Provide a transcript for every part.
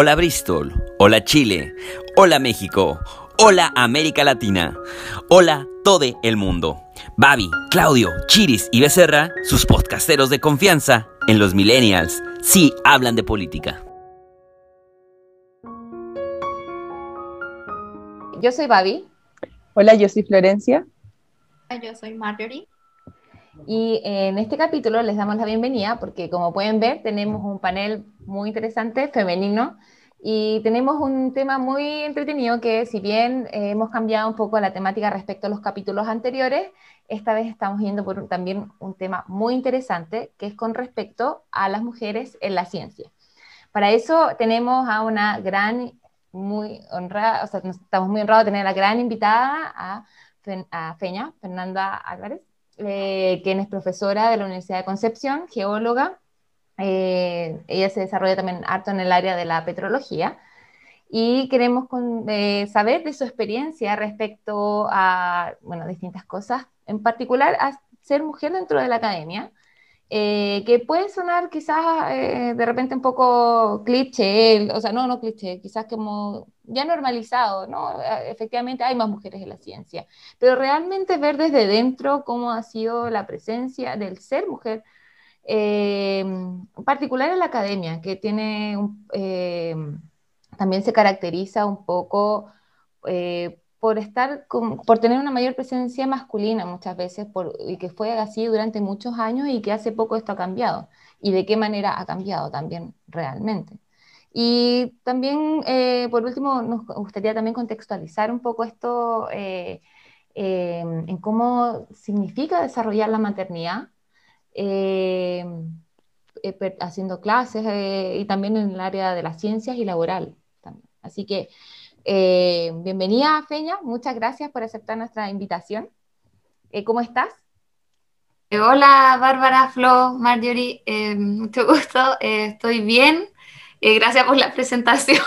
Hola Bristol, hola Chile, hola México, hola América Latina, hola todo el mundo. Babi, Claudio, Chiris y Becerra, sus podcasteros de confianza en los millennials, sí hablan de política. Yo soy Babi. Hola, yo soy Florencia. Yo soy Marjorie. Y en este capítulo les damos la bienvenida porque como pueden ver tenemos un panel muy interesante, femenino, y tenemos un tema muy entretenido que si bien eh, hemos cambiado un poco la temática respecto a los capítulos anteriores, esta vez estamos yendo por también un tema muy interesante que es con respecto a las mujeres en la ciencia. Para eso tenemos a una gran, muy honrada, o sea, estamos muy honrados de tener a la gran invitada, a, a Feña, Fernanda Álvarez, eh, quien es profesora de la Universidad de Concepción, geóloga, eh, ella se desarrolla también harto en el área de la petrología. Y queremos eh, saber de su experiencia respecto a bueno, distintas cosas, en particular a ser mujer dentro de la academia, eh, que puede sonar quizás de repente un poco cliché, o sea, no, no cliché, quizás como ya normalizado, ¿no? Efectivamente hay más mujeres en la ciencia, pero realmente ver desde dentro cómo ha sido la presencia del ser mujer eh, en particular en la academia, que tiene eh, también se caracteriza un poco eh, por estar por tener una mayor presencia masculina muchas veces y que fue así durante muchos años y que hace poco esto ha cambiado y de qué manera ha cambiado también realmente. Y también, por último, nos gustaría también contextualizar un poco esto en cómo significa desarrollar la maternidad eh, eh, haciendo clases eh, y también en el área de las ciencias y laboral. También. Así que bienvenida, Feña, muchas gracias por aceptar nuestra invitación. ¿Cómo estás? Hola, Bárbara, Flo, Marjorie, mucho gusto, estoy bien, gracias por la presentación.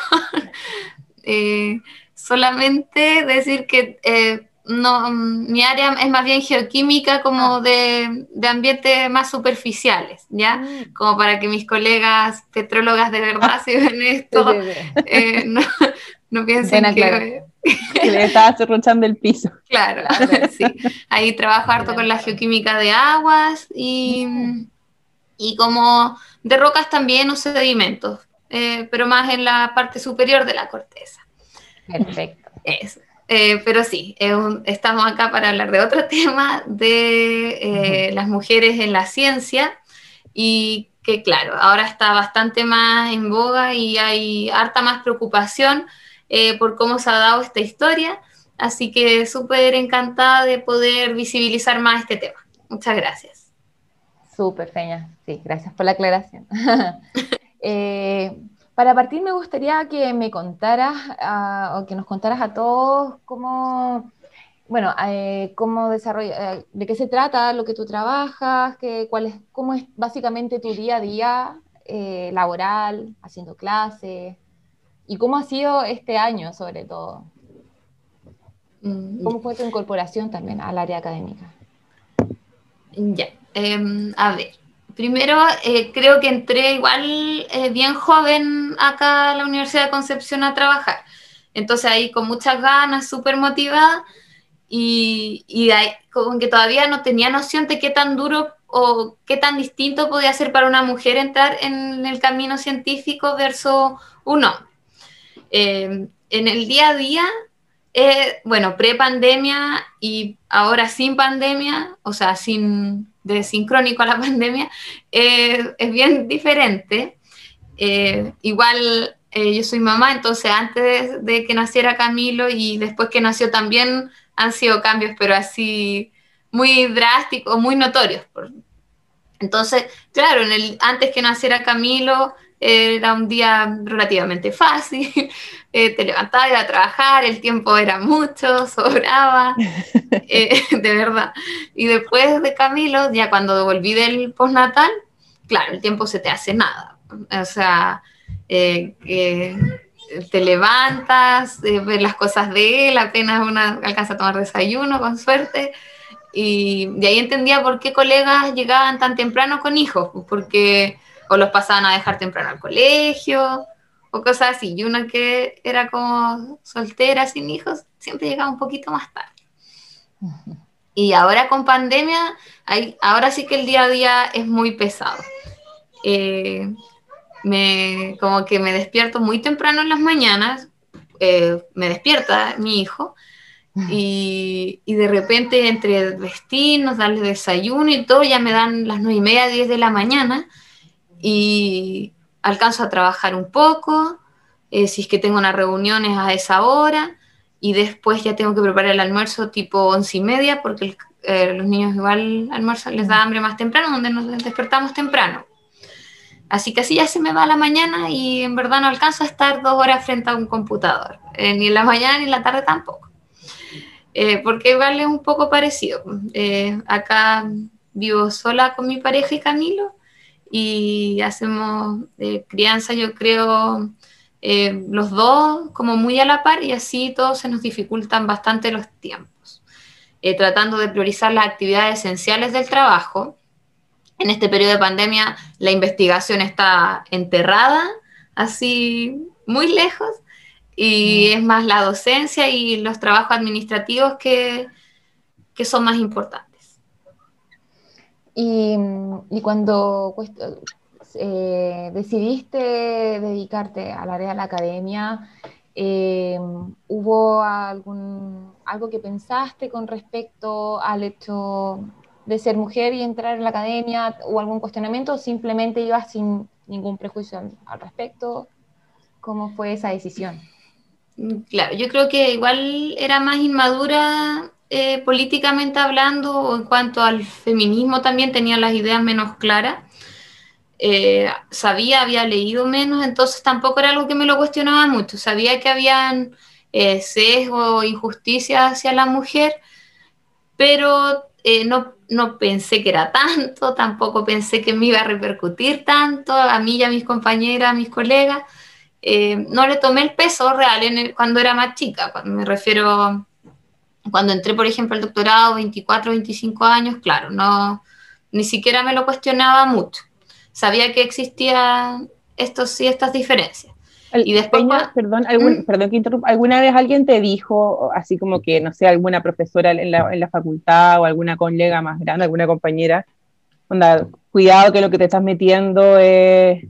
solamente decir que no, mi área es más bien geoquímica como ah. de, de, ambientes más superficiales, ¿ya? Mm. Como para que mis colegas petrólogas de verdad, si ven esto, eh, no, no, piensen que... que... le estaba cerruchando el piso. Claro, sí. Ahí trabajo harto con la geoquímica de aguas y, y como de rocas también o sedimentos, eh, pero más en la parte superior de la corteza. Perfecto. Eso. Eh, pero sí, estamos acá para hablar de otro tema, de eh, las mujeres en la ciencia y que claro, ahora está bastante más en boga y hay harta más preocupación eh, por cómo se ha dado esta historia, así que súper encantada de poder visibilizar más este tema. Muchas gracias. Súper, Feña, sí, gracias por la aclaración. Para partir me gustaría que me contaras o que nos contaras a todos cómo, bueno, eh, cómo desarrolla, eh, de qué se trata lo que tú trabajas, que, cuál es, cómo es básicamente tu día a día eh, laboral, haciendo clases, y cómo ha sido este año sobre todo. Mm, ¿Cómo fue tu incorporación también al área académica? Ya, em, a ver, Primero, eh, creo que entré igual eh, bien joven acá a la Universidad de Concepción a trabajar. Entonces ahí con muchas ganas, súper motivada y, y como que todavía no tenía noción de qué tan duro o qué tan distinto podía ser para una mujer entrar en el camino científico versus un hombre. Eh, en el día a día, bueno, pre-pandemia y ahora sin pandemia, o sea, sin de sincrónico a la pandemia, eh, es bien diferente. Eh, igual eh, yo soy mamá, entonces antes de, que naciera Camilo y después que nació también han sido cambios, pero así muy drásticos, muy notorios. Entonces, claro, en el, antes que naciera Camilo era un día relativamente fácil, eh, te levantabas, iba a trabajar, el tiempo era mucho, sobraba, eh, de verdad. Y después de Camilo, ya cuando volví del postnatal, claro, el tiempo se te hace nada. O sea, eh, te levantas, ves las cosas de él, apenas una alcanza a tomar desayuno, con suerte. Y de ahí entendía por qué colegas llegaban tan temprano con hijos, porque o los pasaban a dejar temprano al colegio, o cosas así. Y una que era como soltera, sin hijos, siempre llegaba un poquito más tarde. Y ahora con pandemia, hay, ahora sí que el día a día es muy pesado. Eh, me, como que me despierto muy temprano en las mañanas, eh, me despierta mi hijo, y, y, de repente entre vestirnos, darle desayuno y todo, ya me dan las nueve y media, diez de la mañana, y alcanzo a trabajar un poco, eh, si es que tengo unas reuniones a esa hora, y después ya tengo que preparar el almuerzo tipo once y media, porque eh, los niños igual almuerzan, les da hambre más temprano, donde nos despertamos temprano. Así que así ya se me va la mañana y en verdad no alcanzo a estar dos horas frente a un computador, eh, ni en la mañana ni en la tarde tampoco. porque igual es un poco parecido. acá vivo sola con mi pareja y Camilo, y hacemos crianza, yo creo, eh, los dos como muy a la par y así todos se nos dificultan bastante los tiempos. Eh, tratando de priorizar las actividades esenciales del trabajo. En este periodo de pandemia la investigación está enterrada, así muy lejos, y mm. es más la docencia y los trabajos administrativos que, que son más importantes. Y, y cuando eh, decidiste dedicarte al área de la academia, eh, ¿hubo algún, algo que pensaste con respecto al hecho de ser mujer y entrar en la academia o algún cuestionamiento o simplemente ibas sin ningún prejuicio al, respecto? ¿Cómo fue esa decisión? Claro, yo creo que igual era más inmadura eh, políticamente hablando o en cuanto al feminismo también tenía las ideas menos claras. Eh, sabía, había leído menos, entonces tampoco era algo que me lo cuestionaba mucho. Sabía que habían eh, sesgo, injusticia hacia la mujer, pero eh, no, no pensé que era tanto, tampoco pensé que me iba a repercutir tanto a mí y a mis compañeras, a mis colegas. No le tomé el peso real cuando era más chica, me refiero, cuando entré, por ejemplo, al doctorado, 24, 25 años, claro, no, ni siquiera me lo cuestionaba mucho sabía que existían estos y estas diferencias. y después, perdón, ¿Mm? perdón que interrumpa, ¿alguna vez alguien te dijo, así como que, no sé, alguna profesora en la, en la facultad o alguna colega más grande, alguna compañera, onda, cuidado que lo que te estás metiendo es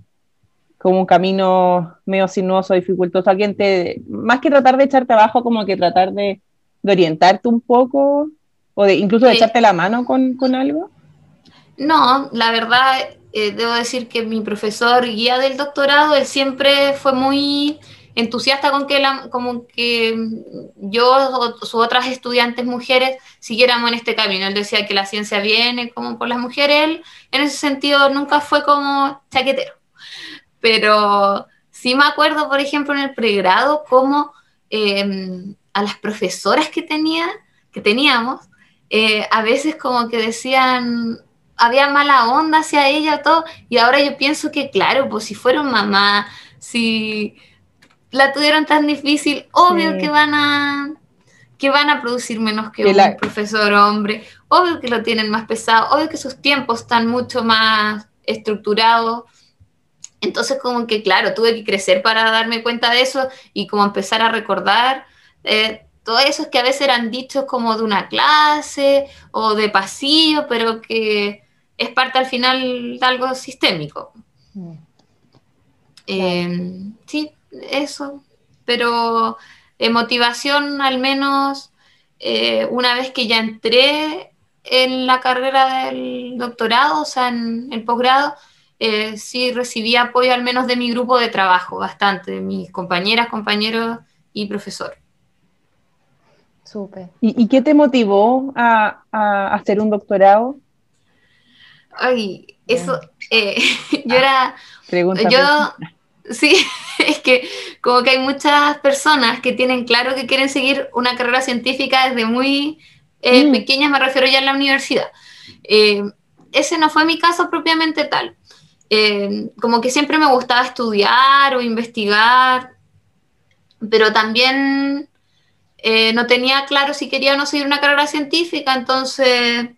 como un camino medio sinuoso, dificultoso, alguien te, más que tratar de echarte abajo, como que tratar de, de orientarte un poco, o de incluso de echarte la mano con, con algo? No, la verdad, eh, debo decir que mi profesor guía del doctorado, él siempre fue muy entusiasta con que, la, como que yo o sus otras estudiantes mujeres siguiéramos en este camino. Él decía que la ciencia viene como por las mujeres, él en ese sentido nunca fue como chaquetero. Pero sí me acuerdo, por ejemplo, en el pregrado, como em, a las profesoras que, tenía, que teníamos, eh, a veces como que decían, había mala onda hacia ella, todo, y ahora yo pienso que, claro, pues si fueron mamá, si la tuvieron tan difícil, obvio que van a que van a producir menos que, un profesor hombre, obvio que lo tienen más pesado, obvio que sus tiempos están mucho más estructurados. Entonces, como que, claro, tuve que crecer para darme cuenta de eso y como empezar a recordar eh, todo eso que a veces eran dichos como de una clase o de pasillo, pero que es parte al final de algo sistémico. Mm. Eh, sí, eso. Pero de motivación, al menos eh, una vez que ya entré en la carrera del doctorado, o sea, en el posgrado, eh, sí recibí apoyo al menos de mi grupo de trabajo, bastante, de mis compañeras, compañeros y profesor. Súper. ¿Y, qué te motivó a, a hacer un doctorado? Ay, eso, eh, yo era, Pregunta yo, sí, es que como que hay muchas personas que tienen claro que quieren seguir una carrera científica desde muy eh, mm. pequeñas, me refiero ya en la universidad. Eh, ese no fue mi caso propiamente tal. como que siempre me gustaba estudiar o investigar, pero también no tenía claro si quería o no seguir una carrera científica, entonces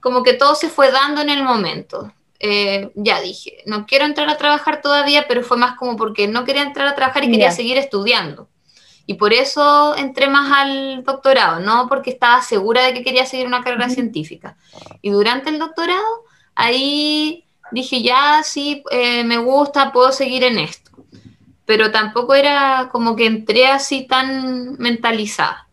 como que todo se fue dando en el momento. eh, ya dije, no quiero entrar a trabajar todavía, pero fue más como porque no quería entrar a trabajar y quería seguir estudiando. Y por eso entré más al doctorado, no porque estaba segura de que quería seguir una carrera científica. Y durante el doctorado, ahí dije, ya sí, eh, me gusta, puedo seguir en esto. Pero tampoco era como que entré así tan mentalizada.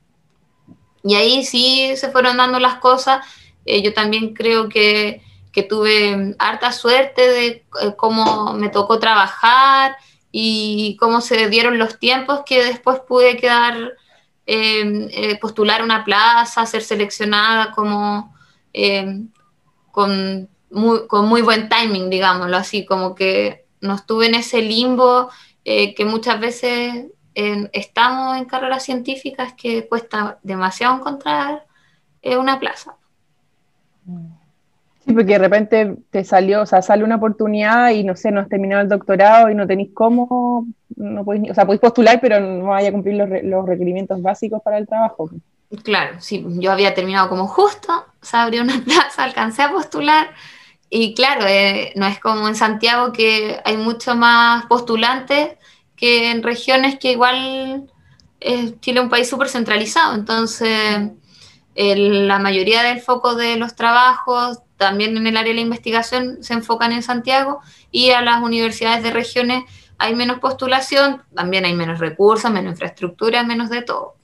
Y ahí sí se fueron dando las cosas. Eh, yo también creo que, que, tuve harta suerte de eh, cómo me tocó trabajar y cómo se dieron los tiempos que después pude quedar, em, eh, postular una plaza, ser seleccionada como em, con, muy, con muy buen timing, digámoslo así, como que no estuve en ese limbo que muchas veces estamos en carreras científicas que cuesta demasiado encontrar eh, una plaza. Sí, porque de repente te salió, o sea, sale una oportunidad y no sé, no has terminado el doctorado y no tenéis cómo, no podéis, o sea, podéis postular, pero no vaya a cumplir los, los, requerimientos básicos para el trabajo. Claro, sí, yo había terminado como justo, se abrió una plaza, alcancé a postular y claro, eh, no es como en Santiago que hay mucho más postulantes que en regiones que igual es Chile es un país súper centralizado, entonces la mayoría del foco de los trabajos, también en el área de la investigación, se enfocan en Santiago y a las universidades de regiones hay menos postulación, también hay menos recursos, menos infraestructura, menos de todo.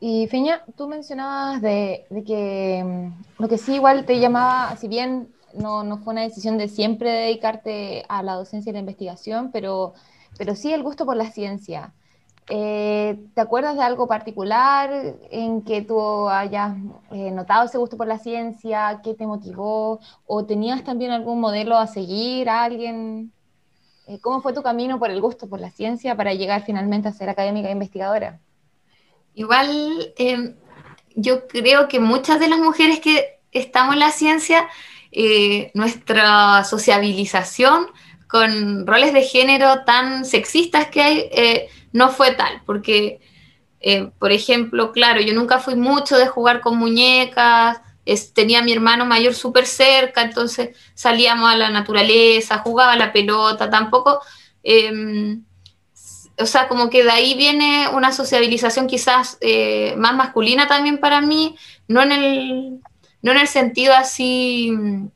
Y Feña, tú mencionabas de, que mm, lo que sí igual te llamaba, si bien no, no, fue una decisión de siempre dedicarte a la docencia y la investigación, pero, pero sí el gusto por la ciencia. Eh, ¿Te acuerdas de algo particular en que tú hayas eh, notado ese gusto por la ciencia? ¿Qué te motivó? ¿O tenías también algún modelo a seguir, alguien? Eh, ¿Cómo fue tu camino por el gusto por la ciencia para llegar finalmente a ser académica e investigadora? Igual, yo creo que muchas de las mujeres que estamos en la ciencia eh, nuestra sociabilización con roles de género tan sexistas que hay eh, no fue tal, porque, eh, por ejemplo, claro, yo nunca fui mucho de jugar con muñecas, tenía a mi hermano mayor súper cerca, entonces salíamos a la naturaleza, jugaba a la pelota, tampoco, em, o sea, como que de ahí viene una sociabilización quizás más masculina también para mí, no en el no en el sentido así mm,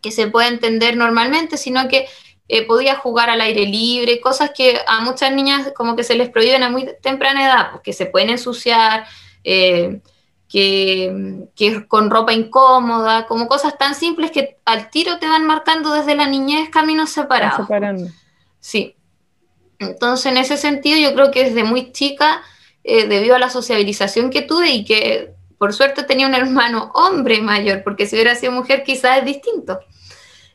que se puede entender normalmente, sino que eh, podía jugar al aire libre, cosas que a muchas niñas como que se les prohíben a muy temprana edad, porque se pueden ensuciar, eh, que, que, con ropa incómoda, como cosas tan simples que al tiro te van marcando desde la niñez caminos separados. Sí. Entonces, en ese sentido, yo creo que desde muy chica, eh, debido a la sociabilización que tuve y que por suerte tenía un hermano hombre mayor, porque si hubiera sido mujer quizás es distinto.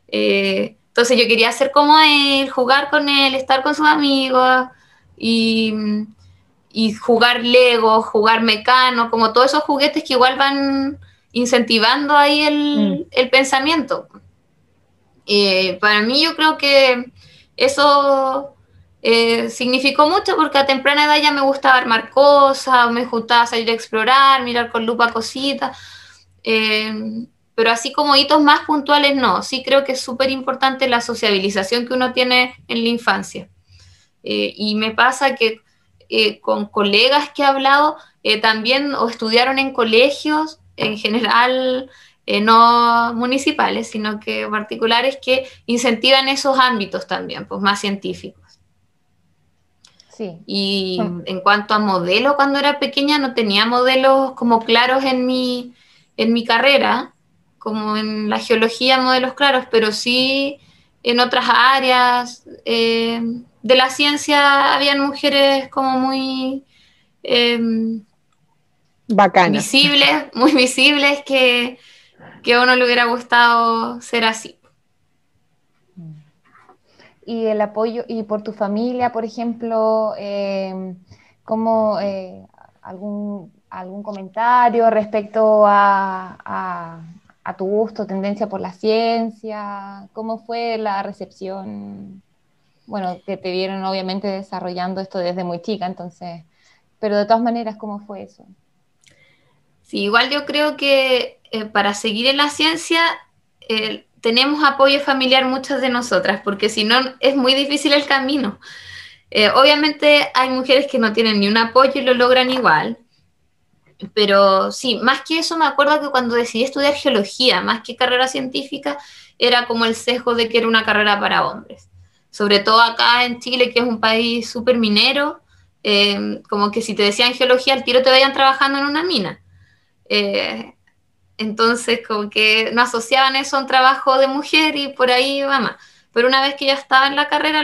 Eh, entonces yo quería ser como él, jugar con él, estar con sus amigos y, jugar Lego, jugar Mecano, como todos esos juguetes que igual van incentivando ahí el, mm. pensamiento. Eh, para mí yo creo que eso eh, significó mucho porque a temprana edad ya me gustaba armar cosas, me gustaba salir a explorar, mirar con lupa cositas, eh, pero así como hitos más puntuales no, sí creo que es súper importante la sociabilización que uno tiene en la infancia. Eh, y me pasa que con colegas que he hablado también o estudiaron en colegios en general no municipales, sino que particulares que incentivan esos ámbitos también, pues más científicos. Y en cuanto a modelo, cuando era pequeña no tenía modelos como claros en mi, en mi carrera, como en la geología, modelos claros, pero sí en otras áreas eh, de la ciencia habían mujeres como muy eh, visibles, muy visibles que, que a uno le hubiera gustado ser así y el apoyo, y por tu familia, por ejemplo, eh, como eh, algún, algún comentario respecto a, a, tu gusto, tendencia por la ciencia, cómo fue la recepción, bueno, que te vieron obviamente desarrollando esto desde muy chica, entonces, pero de todas maneras, ¿cómo fue eso? Sí, igual yo creo que eh, para seguir en la ciencia eh, tenemos apoyo familiar muchas de nosotras, porque si no es muy difícil el camino. Eh, obviamente hay mujeres que no tienen ni un apoyo y lo logran igual, pero sí, más que eso me acuerdo que cuando decidí estudiar geología, más que carrera científica, era como el sesgo de que era una carrera para hombres. Sobre todo acá en Chile, que es un país súper minero, eh, como que si te decían geología, al tiro te vayan trabajando en una mina. Eh, entonces, como que no asociaban eso a un trabajo de mujer y por ahí va más. Pero una vez que ya estaba en la carrera,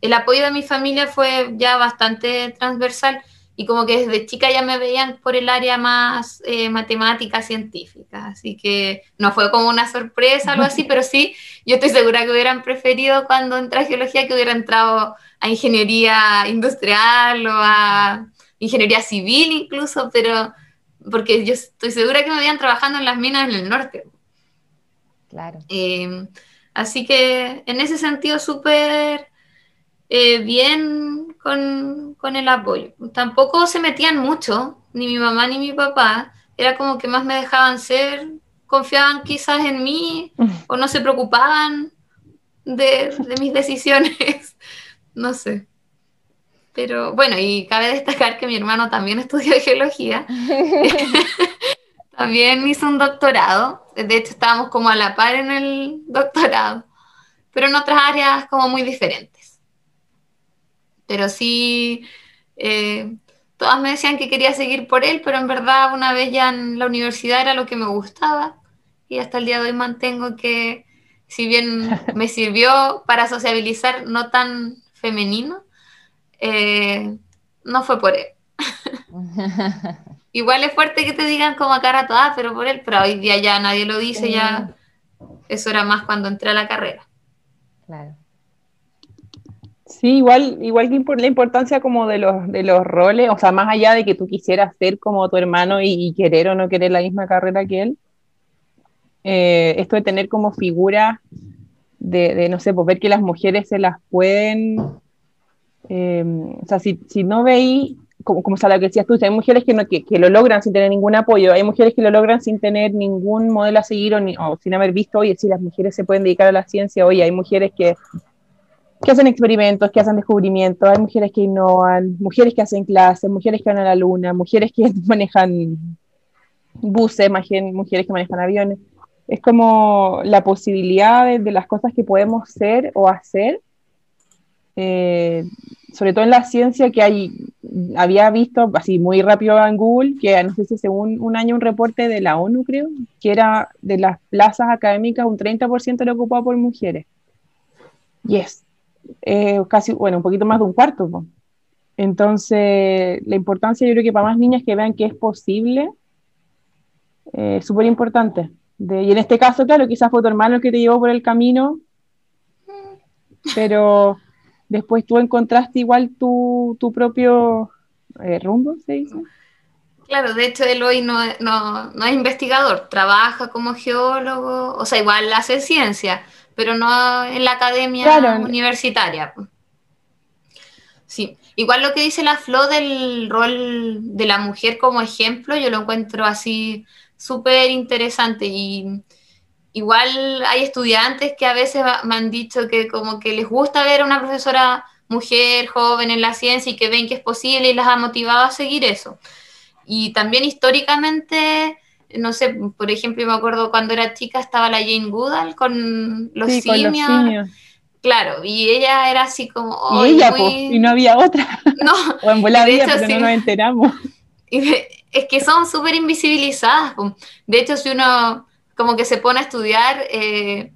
el apoyo de mi familia fue ya bastante transversal y como que desde chica ya me veían por el área más eh, matemática, científica, así que no fue como una sorpresa algo así, pero sí, yo estoy segura que hubieran preferido cuando entré a geología que hubiera entrado a ingeniería industrial o a ingeniería civil incluso, pero porque yo estoy segura que me veían trabajando en las minas en el norte. Claro. Eh, así que en ese sentido súper eh, bien con, con, el apoyo. Tampoco se metían mucho, ni mi mamá ni mi papá. Era como que más me dejaban ser, confiaban quizás en mí o no se preocupaban de, de mis decisiones. no sé. Pero bueno, y cabe destacar que mi hermano también estudió geología. también hizo un doctorado. De hecho, estábamos como a la par en el doctorado, pero en otras áreas como muy diferentes pero sí, eh, todas me decían que quería seguir por él, pero en verdad una vez ya en la universidad era lo que me gustaba y hasta el día de hoy mantengo que si bien me sirvió para sociabilizar no tan femenino, eh, no fue por él. Igual es fuerte que te digan como a cara toda, pero por él, pero hoy día ya nadie lo dice, ya eso era más cuando entré a la carrera. Claro. Sí, igual, igual que la importancia como de los, de los roles, o sea, más allá de que tú quisieras ser como tu hermano y, querer o no querer la misma carrera que él, eh, esto de tener como figura de, no sé, pues ver que las mujeres se las pueden, eh, o sea, si, si no veis, como, como lo que decías tú, hay mujeres que, no, que, que, lo logran sin tener ningún apoyo, hay mujeres que lo logran sin tener ningún modelo a seguir o, o sin haber visto, oye, si las mujeres se pueden dedicar a la ciencia, oye, hay mujeres que que hacen experimentos, que hacen descubrimientos, hay mujeres que innovan, mujeres que hacen clases, mujeres que van a la luna, mujeres que manejan buses, mujeres que manejan aviones. Es como la posibilidad de, las cosas que podemos ser o hacer, eh, sobre todo en la ciencia que hay, había visto así muy rápido en Google, que no sé si según un año un reporte de la ONU creo, que era de las plazas académicas un 30% era ocupado por mujeres. Yes, eh, casi, bueno, un poquito más de un cuarto. Entonces, la importancia yo creo que para más niñas que vean que es posible, eh, es súper importante. y en este caso, claro, quizás fue tu hermano el que te llevó por el camino, pero después tú encontraste igual tu, tu propio eh, rumbo, se dice. Claro, de hecho él hoy no, no, no, es investigador, trabaja como geólogo, o sea, igual hace ciencia, pero no en la academia universitaria. Sí, igual lo que dice la Flo del rol de la mujer como ejemplo, yo lo encuentro así súper interesante y igual hay estudiantes que a veces me han dicho que como que les gusta ver a una profesora mujer joven en la ciencia y que ven que es posible y las ha motivado a seguir eso. Y también históricamente no sé, por ejemplo, me acuerdo cuando era chica estaba la Jane Goodall con los, simios. Claro, y ella era así como... Y ella, y no había otra. No. o en bola vida, pero no nos enteramos. es que son súper invisibilizadas. De hecho, si uno como que se pone a estudiar, eh,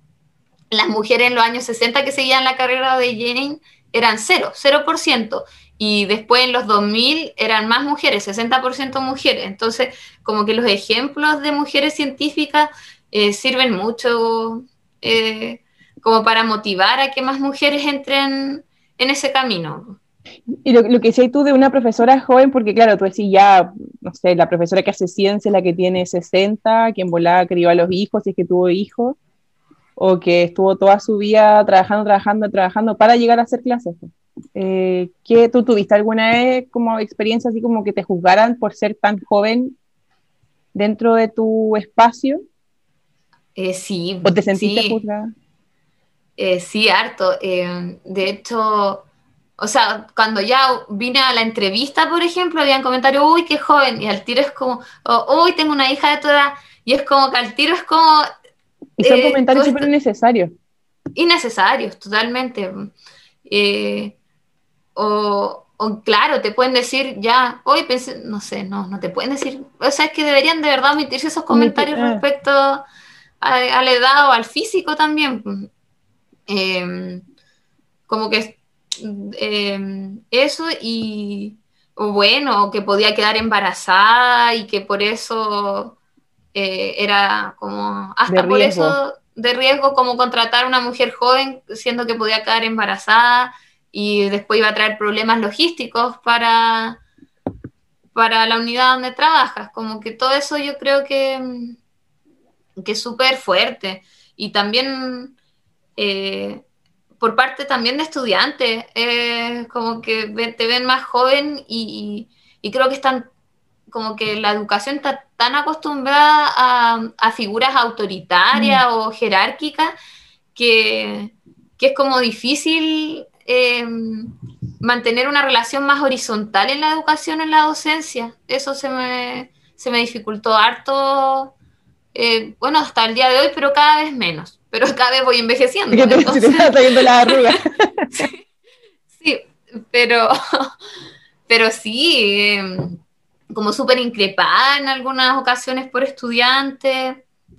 las mujeres en los años 60 que seguían la carrera de Jane eran cero, cero por ciento y después en los 2000 eran más mujeres, 60% mujeres. Entonces, como que los ejemplos de mujeres científicas eh, sirven mucho eh, como para motivar a que más mujeres entren en ese camino. Y lo, que decías tú de una profesora joven, porque claro, tú decís ya, no sé, la profesora que hace ciencia, la que tiene 60, quien volaba crió a los hijos, si es que tuvo hijos, o que estuvo toda su vida trabajando, trabajando, trabajando para llegar a hacer clases. Eh, ¿qué, ¿Tú tuviste alguna vez como experiencia así como que te juzgaran por ser tan joven dentro de tu espacio? Eh, sí. ¿O te sentiste juzgada? Eh, sí, harto. Eh, de hecho, o sea, cuando ya vine a la entrevista, por ejemplo, habían comentarios, uy, qué joven, y al tiro es como, uy, tengo una hija de toda, y es como que al tiro es como... Y son comentarios súper innecesarios. Innecesarios, totalmente. o, o claro, te pueden decir ya, hoy pensé, no sé, no, no te pueden decir, o sea, es que deberían de verdad omitirse esos comentarios ah. respecto a, la edad o al físico también. Em, como que em, eso y, o bueno, que podía quedar embarazada y que por eso eh, era como, hasta por eso de riesgo como contratar a una mujer joven siendo que podía quedar embarazada y después iba a traer problemas logísticos para, para la unidad donde trabajas. Como que todo eso yo creo que, que es súper fuerte. Y también eh, por parte también de estudiantes, como que te ven más joven y, creo que están como que la educación está tan acostumbrada a, figuras autoritarias mm. o jerárquicas que, que, es como difícil Em, mantener una relación más horizontal en la educación, en la docencia. Eso se me, se me dificultó harto, eh, bueno, hasta el día de hoy, pero cada vez menos. Pero cada vez voy envejeciendo. sí, pero, pero sí, em, como súper increpada en algunas ocasiones por estudiantes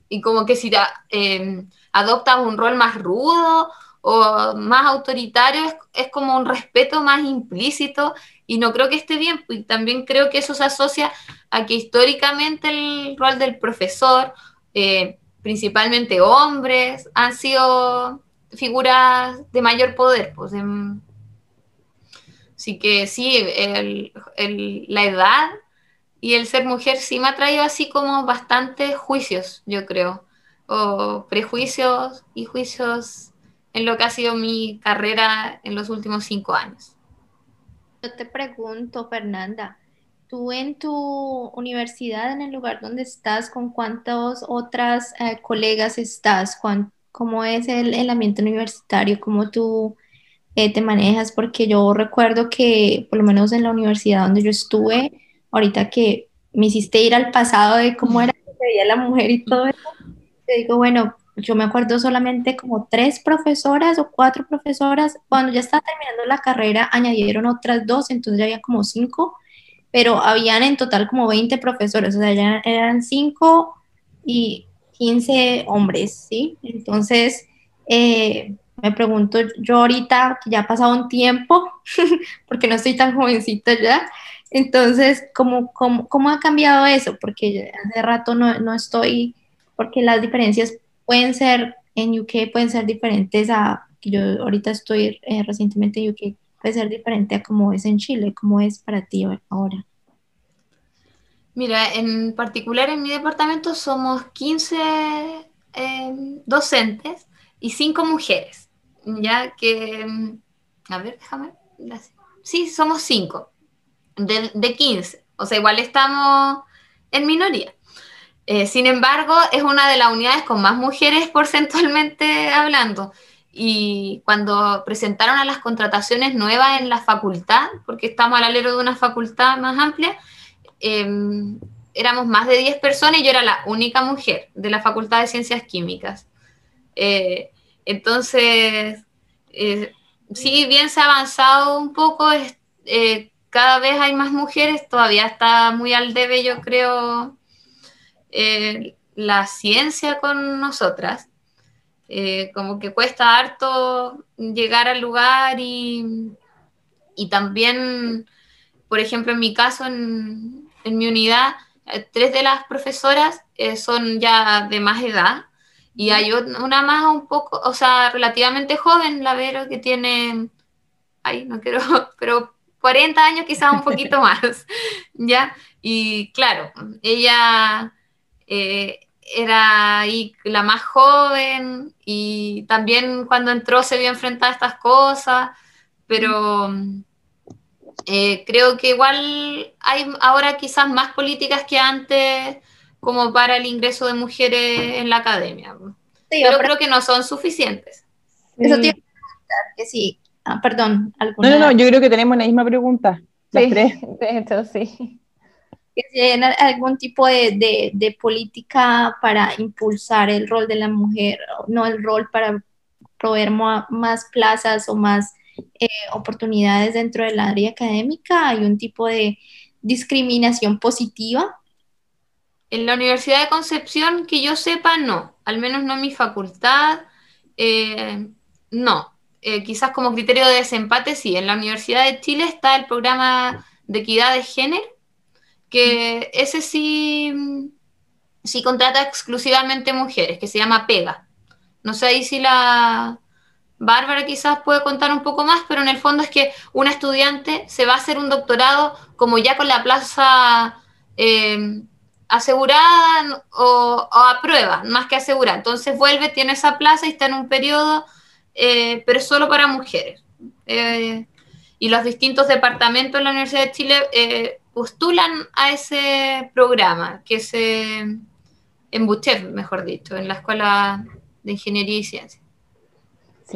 y como que si eh, adoptas un rol más rudo o más autoritario es, como un respeto más implícito y no creo que esté bien, pues también creo que eso se asocia a que históricamente el rol del profesor, eh, principalmente hombres, han sido figuras de mayor poder. Pues, así que sí, la edad y el ser mujer sí me ha traído así como bastantes juicios, yo creo, o prejuicios y juicios en lo que ha sido mi carrera en los últimos cinco años. Yo te pregunto, Fernanda, tú en tu universidad, en el lugar donde estás, ¿con cuántas otras eh, colegas estás? ¿Cómo es el, ambiente universitario? ¿Cómo tú eh, te manejas? Porque yo recuerdo que, por lo menos en la universidad donde yo estuve, ahorita que me hiciste ir al pasado de cómo era que veía la mujer y todo eso, te digo, bueno, yo me acuerdo solamente como tres profesoras o cuatro profesoras. Cuando ya estaba terminando la carrera, añadieron otras dos, entonces ya había como cinco, pero habían en total como 20 profesores, o sea, ya eran cinco y 15 hombres, ¿sí? Entonces, eh, me pregunto yo ahorita, que ya ha pasado un tiempo, porque no estoy tan jovencita ya, entonces, ¿cómo, cómo, cómo ha cambiado eso? Porque hace rato no, no estoy, porque las diferencias pueden ser en UK, pueden ser diferentes a, que yo ahorita estoy eh, recientemente en UK, puede ser diferente a como es en Chile, cómo es para ti ahora. Mira, en particular en mi departamento somos 15 em, docentes y 5 mujeres, ya que, em, a ver, déjame, sí, somos 5 de, de 15, o sea, igual estamos en minoría. Eh, sin embargo, es una de las unidades con más mujeres porcentualmente hablando. Y cuando presentaron a las contrataciones nuevas en la facultad, porque estamos al alero de una facultad más amplia, em, éramos más de 10 personas y yo era la única mujer de la Facultad de Ciencias Químicas. Eh, entonces, eh, si bien se ha avanzado un poco, cada vez hay más mujeres, todavía está muy al debe, yo creo, eh, la ciencia con nosotras. Eh, como que cuesta harto llegar al lugar y, y, también, por ejemplo, en mi caso, en, en mi unidad, eh, tres de las profesoras son ya de más edad y hay una más un poco, o sea, relativamente joven, la Vero, que tiene, ay, no quiero, pero 40 años quizás un poquito más, ¿ya? Y claro, ella eh, era ahí la más joven y también cuando entró se vio enfrentada a estas cosas, pero eh, creo que igual hay ahora quizás más políticas que antes como para el ingreso de mujeres en la academia. pero creo que no son suficientes. Eso tiene que sí. Ah, perdón. No, no, no, yo creo que tenemos la misma pregunta. Las tres. De hecho, sí. Que si algún tipo de, de, política para impulsar el rol de la mujer, no el rol para proveer más plazas o más eh, oportunidades dentro del área académica, hay un tipo de discriminación positiva. En la Universidad de Concepción, que yo sepa, no, al menos no en mi facultad, eh, no. Eh, quizás como criterio de desempate, sí. En la Universidad de Chile está el programa de equidad de género, que ese sí, sí contrata exclusivamente mujeres, que se llama PEGA. No sé ahí si la, Bárbara quizás puede contar un poco más, pero en el fondo es que una estudiante se va a hacer un doctorado como ya con la plaza eh, asegurada o, a prueba, más que asegurada. Entonces vuelve, tiene esa plaza y está en un periodo, eh, pero solo para mujeres. Eh, y los distintos departamentos de la Universidad de Chile postulan a ese programa, que es en Buchev, mejor dicho, en la Escuela de Ingeniería y Ciencias.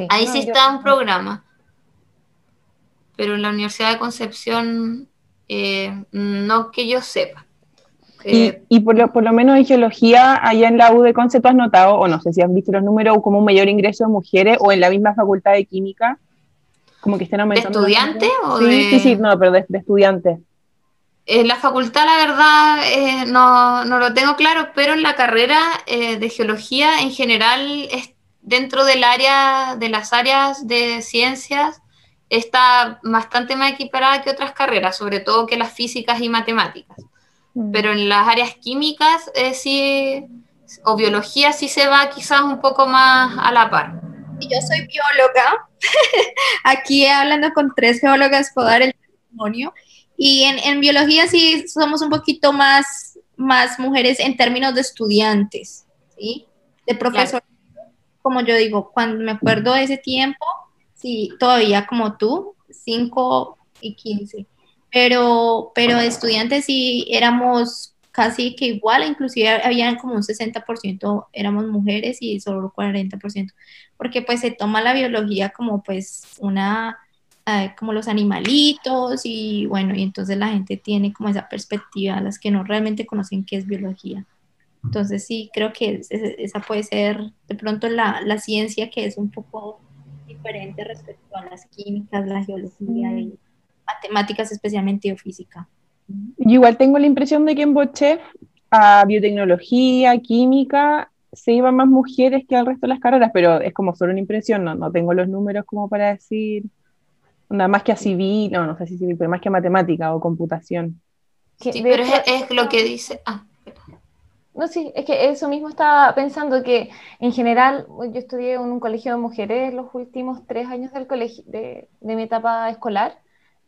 Ahí sí está un programa. Pero en la Universidad de Concepción, eh, no que yo sepa. y, eh, por, lo, por, lo, menos en geología, allá en la U de Concepción has notado, o no sé si has visto los números, como un mayor ingreso de mujeres, o en la misma facultad de química, como que estén aumentando. ¿De estudiantes? Sí, de... sí, sí, no, pero de, estudiantes. En la facultad, la verdad, eh, no, no, lo tengo claro, pero en la carrera de geología en general es dentro del área, de las áreas de ciencias, está bastante más equiparada que otras carreras, sobre todo que las físicas y matemáticas. Mm. Pero en las áreas químicas eh, sí, o biología sí se va quizás un poco más a la par. Yo soy bióloga, aquí hablando con tres geólogas puedo dar el testimonio, y en, en biología sí somos un poquito más, más mujeres en términos de estudiantes, ¿sí? De profesores como yo digo, cuando me acuerdo de ese tiempo, sí, todavía como tú, 5 y 15. Pero, pero de estudiantes sí éramos casi que igual, inclusive habían como un 60% éramos mujeres y solo 40%, porque pues se toma la biología como pues una, eh, como los animalitos y bueno, y entonces la gente tiene como esa perspectiva, las que no realmente conocen qué es biología. Entonces sí, creo que esa puede ser de pronto la, la, ciencia que es un poco diferente respecto a las químicas, la geología y matemáticas, especialmente física. Yo igual tengo la impresión de que en Bochef a biotecnología, química, se iban más mujeres que al resto de las carreras, pero es como solo una impresión, no, no tengo los números como para decir, más que a civil, no, no sé si civil, pero más que a matemática o computación. Sí, pero es, es, lo que dice, ah, no, sí, es que eso mismo estaba pensando que en general yo estudié en un colegio de mujeres los últimos tres años del colegio, de, mi etapa escolar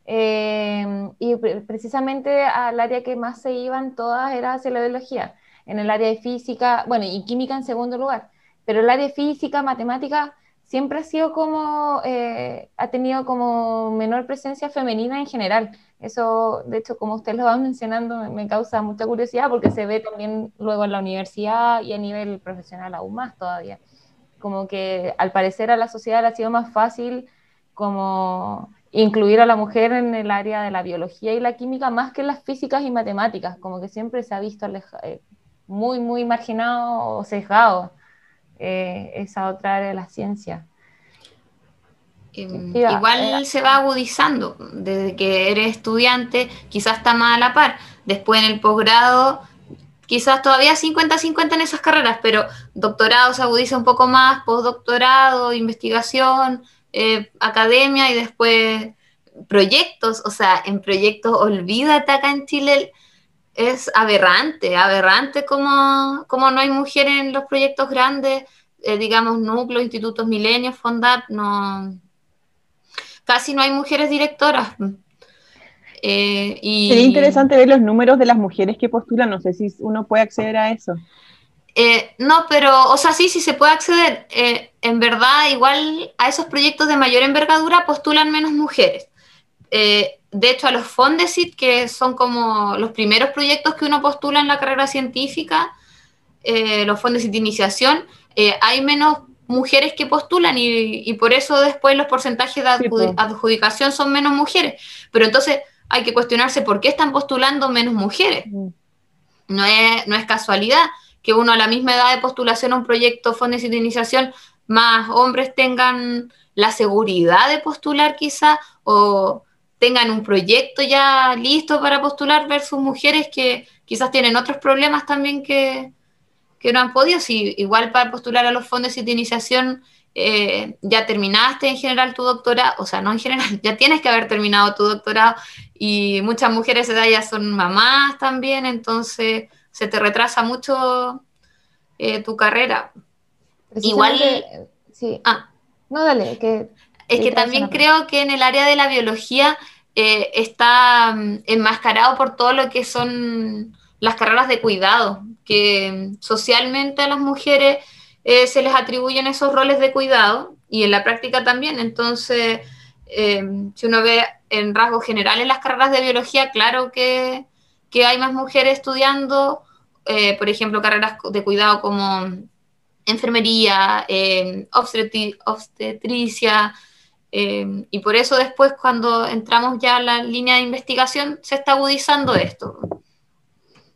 eh, y precisamente al área que más se iban todas era hacia la biología, en el área de física, bueno, y química en segundo lugar, pero el área de física, matemática, siempre ha sido como, eh, ha tenido como menor presencia femenina en general. Eso, de hecho, como ustedes lo van mencionando, me, causa mucha curiosidad porque se ve también luego en la universidad y a nivel profesional aún más todavía. Como que al parecer a la sociedad le ha sido más fácil como incluir a la mujer en el área de la biología y la química más que en las físicas y matemáticas, como que siempre se ha visto eh, muy, muy marginado o sesgado eh, esa otra área de la ciencia. Em, igual se va agudizando desde que eres estudiante, quizás está más a la par. Después en el posgrado, quizás todavía 50-50 en esas carreras, pero doctorado se agudiza un poco más, postdoctorado, investigación, eh, academia y después proyectos. O sea, en proyectos, olvídate acá en Chile, es aberrante, aberrante como, como no hay mujeres en los proyectos grandes, eh, digamos, núcleos, institutos milenios, Fondap, no casi no hay mujeres directoras. Eh, y... Sería interesante ver los números de las mujeres que postulan, no sé si uno puede acceder a eso. Eh, no, pero, o sea, sí, sí se puede acceder. En verdad, igual a esos proyectos de mayor envergadura postulan menos mujeres. Eh, de hecho, a los Fondesit, que son como los primeros proyectos que uno postula en la carrera científica, los Fondesit de iniciación, hay menos mujeres que postulan y, por eso después los porcentajes de adjudicación son menos mujeres. Pero entonces hay que cuestionarse por qué están postulando menos mujeres. No es, no es casualidad que uno a la misma edad de postulación a un proyecto fondos de iniciación, más hombres tengan la seguridad de postular quizá o tengan un proyecto ya listo para postular versus mujeres que quizás tienen otros problemas también que, no han podido. Si igual para postular a los fondos de iniciación eh, ya terminaste en general tu doctorado, o sea, no en general, ya tienes que haber terminado tu doctorado y muchas mujeres de edad ya son mamás también, entonces se te retrasa mucho eh, tu carrera. Igual. Sí. Ah. No, dale, que. Es que también creo que en el área de la biología eh, está mm, enmascarado por todo lo que son las carreras de cuidado, que mm, socialmente a las mujeres eh, se les atribuyen esos roles de cuidado y en la práctica también. Entonces, si uno ve en rasgos generales las carreras de biología, claro que que hay más mujeres estudiando, eh, por ejemplo, carreras de cuidado como enfermería, eh, obstetricia, eh, y por eso después cuando entramos ya a la línea de investigación se está agudizando esto.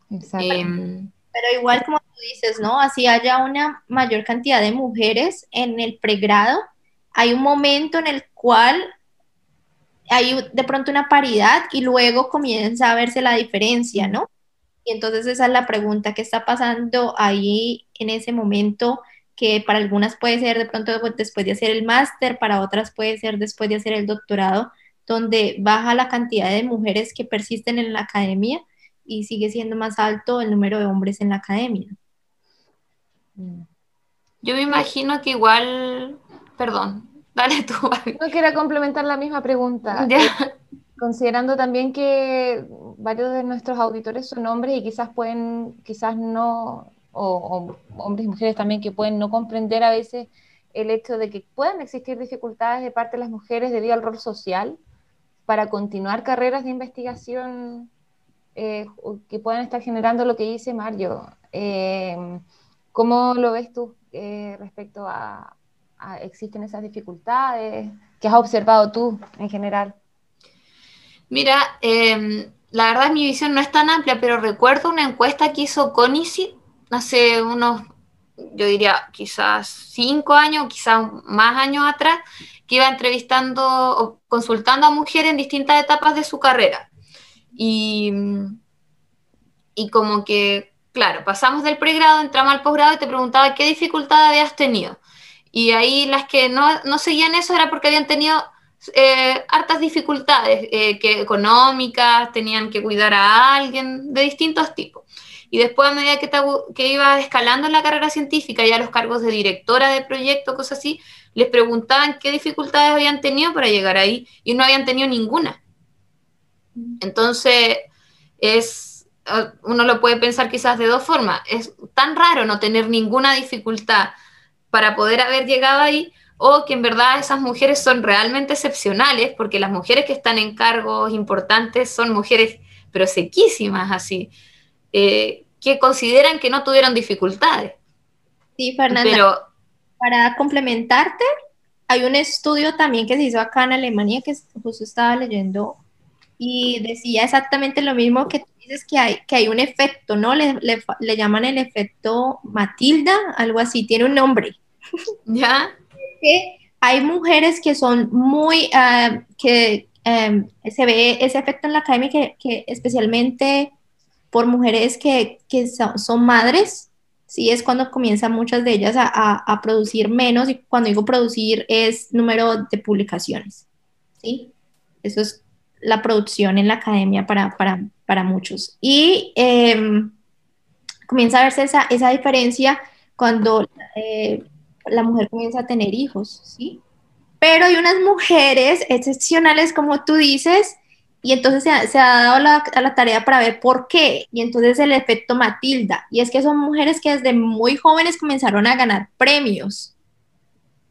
Exacto. Pero igual como tú dices, ¿no? Así haya una mayor cantidad de mujeres en el pregrado, hay un momento en el cual hay de pronto una paridad y luego comienza a verse la diferencia, ¿no? Y entonces esa es la pregunta, ¿qué está pasando ahí en ese momento? Que para algunas puede ser de pronto después de hacer el máster, para otras puede ser después de hacer el doctorado, donde baja la cantidad de mujeres que persisten en la academia y sigue siendo más alto el número de hombres en la academia. Yo me imagino que igual, perdón, Dale tú. No quiero complementar la misma pregunta. Eh, considerando también que varios de nuestros auditores son hombres y quizás pueden, quizás no, o, hombres y mujeres también que pueden no comprender a veces el hecho de que puedan existir dificultades de parte de las mujeres debido al rol social para continuar carreras de investigación eh, que puedan estar generando lo que dice Mario. Eh, ¿Cómo lo ves tú respecto a, existen esas dificultades? ¿Qué has observado tú en general? Mira, la verdad mi visión no es tan amplia, pero recuerdo una encuesta que hizo CONICIT hace unos, yo diría quizás cinco años, quizás más años atrás, que iba entrevistando o consultando a mujeres en distintas etapas de su carrera. Y, y como que, claro, pasamos del pregrado, entramos al posgrado y te preguntaba qué dificultad habías tenido. Y ahí las que no, no seguían eso era porque habían tenido eh, hartas dificultades eh, que económicas, tenían que cuidar a alguien de distintos tipos. Y después, a medida que, que iba escalando en la carrera científica, ya los cargos de directora de proyecto, cosas así, les preguntaban qué dificultades habían tenido para llegar ahí y no habían tenido ninguna. Entonces, es, eh, uno lo puede pensar quizás de dos formas. Es tan raro no tener ninguna dificultad para poder haber llegado ahí, o que en verdad esas mujeres son realmente excepcionales, porque las mujeres que están en cargos importantes son mujeres, pero sequísimas así, eh, que consideran que no tuvieron dificultades. Sí, Fernanda. Pero, para complementarte, hay un estudio también que se hizo acá en Alemania que justo estaba leyendo y decía exactamente lo mismo que tú dices que hay, que hay un efecto, ¿no? Le, le llaman el efecto Matilda, algo así, tiene un nombre. ¿Ya? Que hay mujeres que son muy, ah, que em, se ve ese efecto en la academia que, especialmente por mujeres que, son, madres, sí es cuando comienzan muchas de ellas a, producir menos y cuando digo producir es número de publicaciones, ¿sí? Eso es la producción en la academia para, para, muchos. Y em, comienza a verse esa, esa diferencia cuando eh, la mujer comienza a tener hijos, ¿sí? Pero hay unas mujeres excepcionales, como tú dices, y entonces se ha, dado la, a la tarea para ver por qué. Y entonces el efecto Matilda. Y es que son mujeres que desde muy jóvenes comenzaron a ganar premios.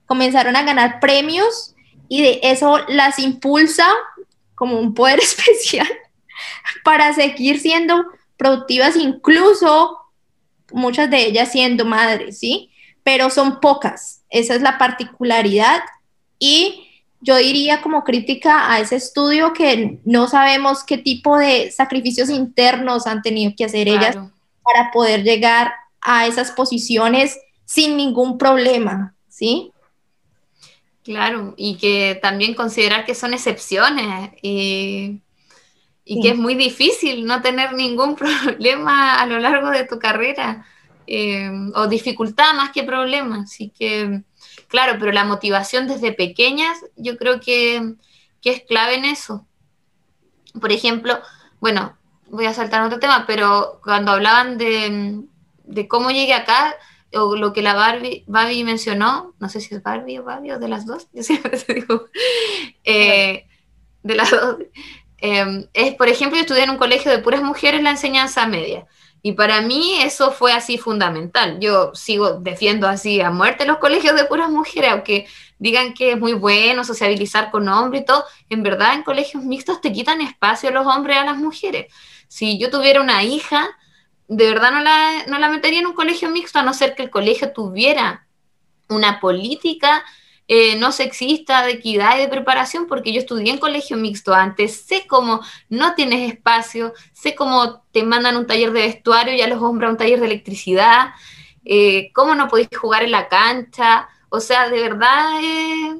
Comenzaron a ganar premios y de eso las impulsa como un poder especial para seguir siendo productivas, incluso muchas de ellas siendo madres, ¿sí? Pero son pocas. Esa es la particularidad. Y yo diría como crítica a ese estudio que no sabemos qué tipo de sacrificios internos han tenido que hacer ellas para poder llegar a esas posiciones sin ningún problema, ¿sí? Claro, y que también considerar que son excepciones y, que es muy difícil no tener ningún problema a lo largo de tu carrera eh, o dificultad más que problema. Así que Claro, pero la motivación desde pequeñas yo creo que, es clave en eso. Por ejemplo, bueno, voy a saltar otro tema, pero cuando hablaban de, cómo llegué acá, o lo que la Barbie, Barbie mencionó, no sé si es Barbie o Barbie o de las dos, yo siempre te digo, eh, de las dos, eh, es, por ejemplo, yo estudié en un colegio de puras mujeres la enseñanza media. Y para mí eso fue así fundamental. Yo sigo, defiendo así a muerte los colegios de puras mujeres, aunque digan que es muy bueno sociabilizar con hombres y todo. En verdad, en colegios mixtos te quitan espacio los hombres a las mujeres. Si yo tuviera una hija, de verdad no la, no la metería en un colegio mixto, a no ser que el colegio tuviera una política eh, no sexista, de equidad y de preparación, porque yo estudié en colegio mixto antes, sé cómo no tienes espacio, sé cómo te mandan un taller de vestuario y a los hombres a un taller de electricidad, eh, cómo no podéis jugar en la cancha, o sea, de verdad, eh,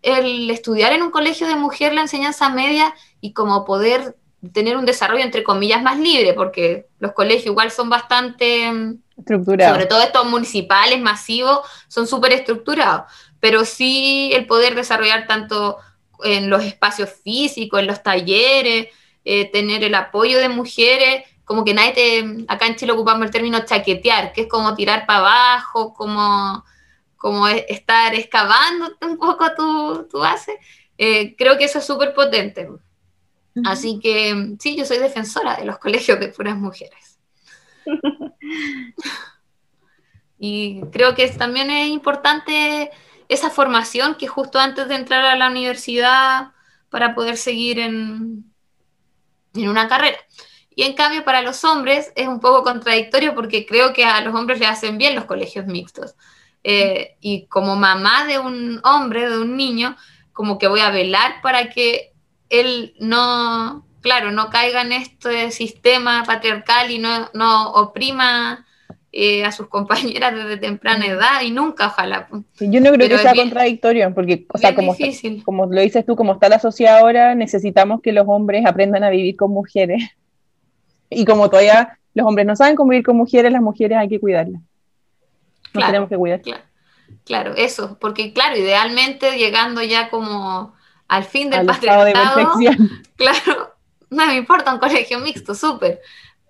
el estudiar en un colegio de mujer la enseñanza media y como poder tener un desarrollo entre comillas más libre, porque los colegios igual son bastante estructurados. Sobre todo estos municipales masivos son súper estructurados pero sí el poder desarrollar tanto en los espacios físicos, en los talleres, eh, tener el apoyo de mujeres, como que nadie te, acá en Chile ocupamos el término chaquetear, que es como tirar para abajo, como, como estar excavando un poco tu, tu base. Eh, creo que eso es súper potente. Así que sí, yo soy defensora de los colegios de puras mujeres. y creo que también es importante esa formación que justo antes de entrar a la universidad para poder seguir en, en una carrera. Y en cambio para los hombres es un poco contradictorio porque creo que a los hombres le hacen bien los colegios mixtos. Eh, y como mamá de un hombre, de un niño, como que voy a velar para que él no, claro, no caiga en este sistema patriarcal y no, no oprima eh, a sus compañeras desde temprana edad y nunca, ojalá. yo no creo que sea contradictorio, porque, o sea, como, como lo dices tú, como está la sociedad ahora, necesitamos que los hombres aprendan a vivir con mujeres. Y como todavía los hombres no saben cómo vivir con mujeres, las mujeres hay que cuidarlas. Nos tenemos que cuidar. Claro, eso, porque claro, idealmente llegando ya como al fin del patriarcado, claro, no me importa un colegio mixto, súper,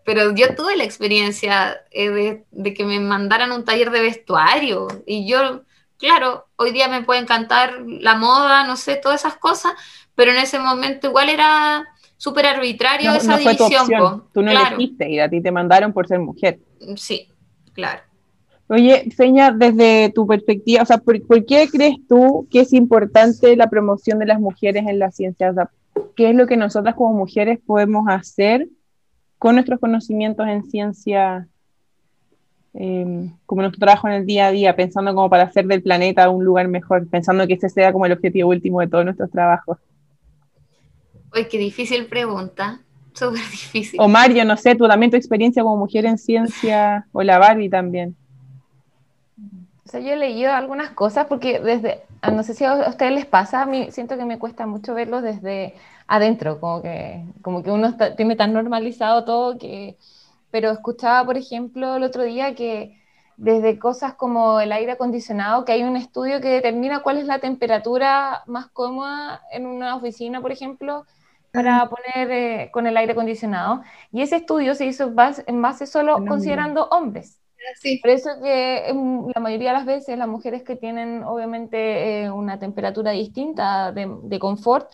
pero yo tuve la experiencia eh, de, que me mandaran un taller de vestuario y yo, claro, hoy día me puede encantar la moda, no sé, todas esas cosas, pero en ese momento igual era súper arbitrario esa división. Tú no elegiste y a ti te mandaron por ser mujer. Sí, claro. Oye, Seña, desde tu perspectiva, o sea, ¿por, qué crees tú que es importante la promoción de las mujeres en la ciencia? ¿Qué es lo que nosotras como mujeres podemos hacer con nuestros conocimientos en ciencia, em, como nuestro trabajo en el día a día, pensando como para hacer del planeta un lugar mejor, pensando que ese sea como el objetivo último de todos nuestros trabajos? Uy, qué difícil pregunta, súper difícil. O Mario, no sé, tú también tu experiencia como mujer en ciencia, o la Barbie también. O sea, yo he leído algunas cosas porque desde, no sé si a ustedes les pasa, a mí siento que me cuesta mucho verlo desde adentro, como que, como que uno tiene tan normalizado todo que... Pero escuchaba, por ejemplo, el otro día que desde cosas como el aire acondicionado, que hay un estudio que determina cuál es la temperatura más cómoda en una oficina, por ejemplo, para poner eh, con el aire acondicionado. Y ese estudio se hizo en base solo considerando hombres. Sí. Por eso que la mayoría de las veces las mujeres que tienen obviamente eh, una temperatura distinta de, de confort,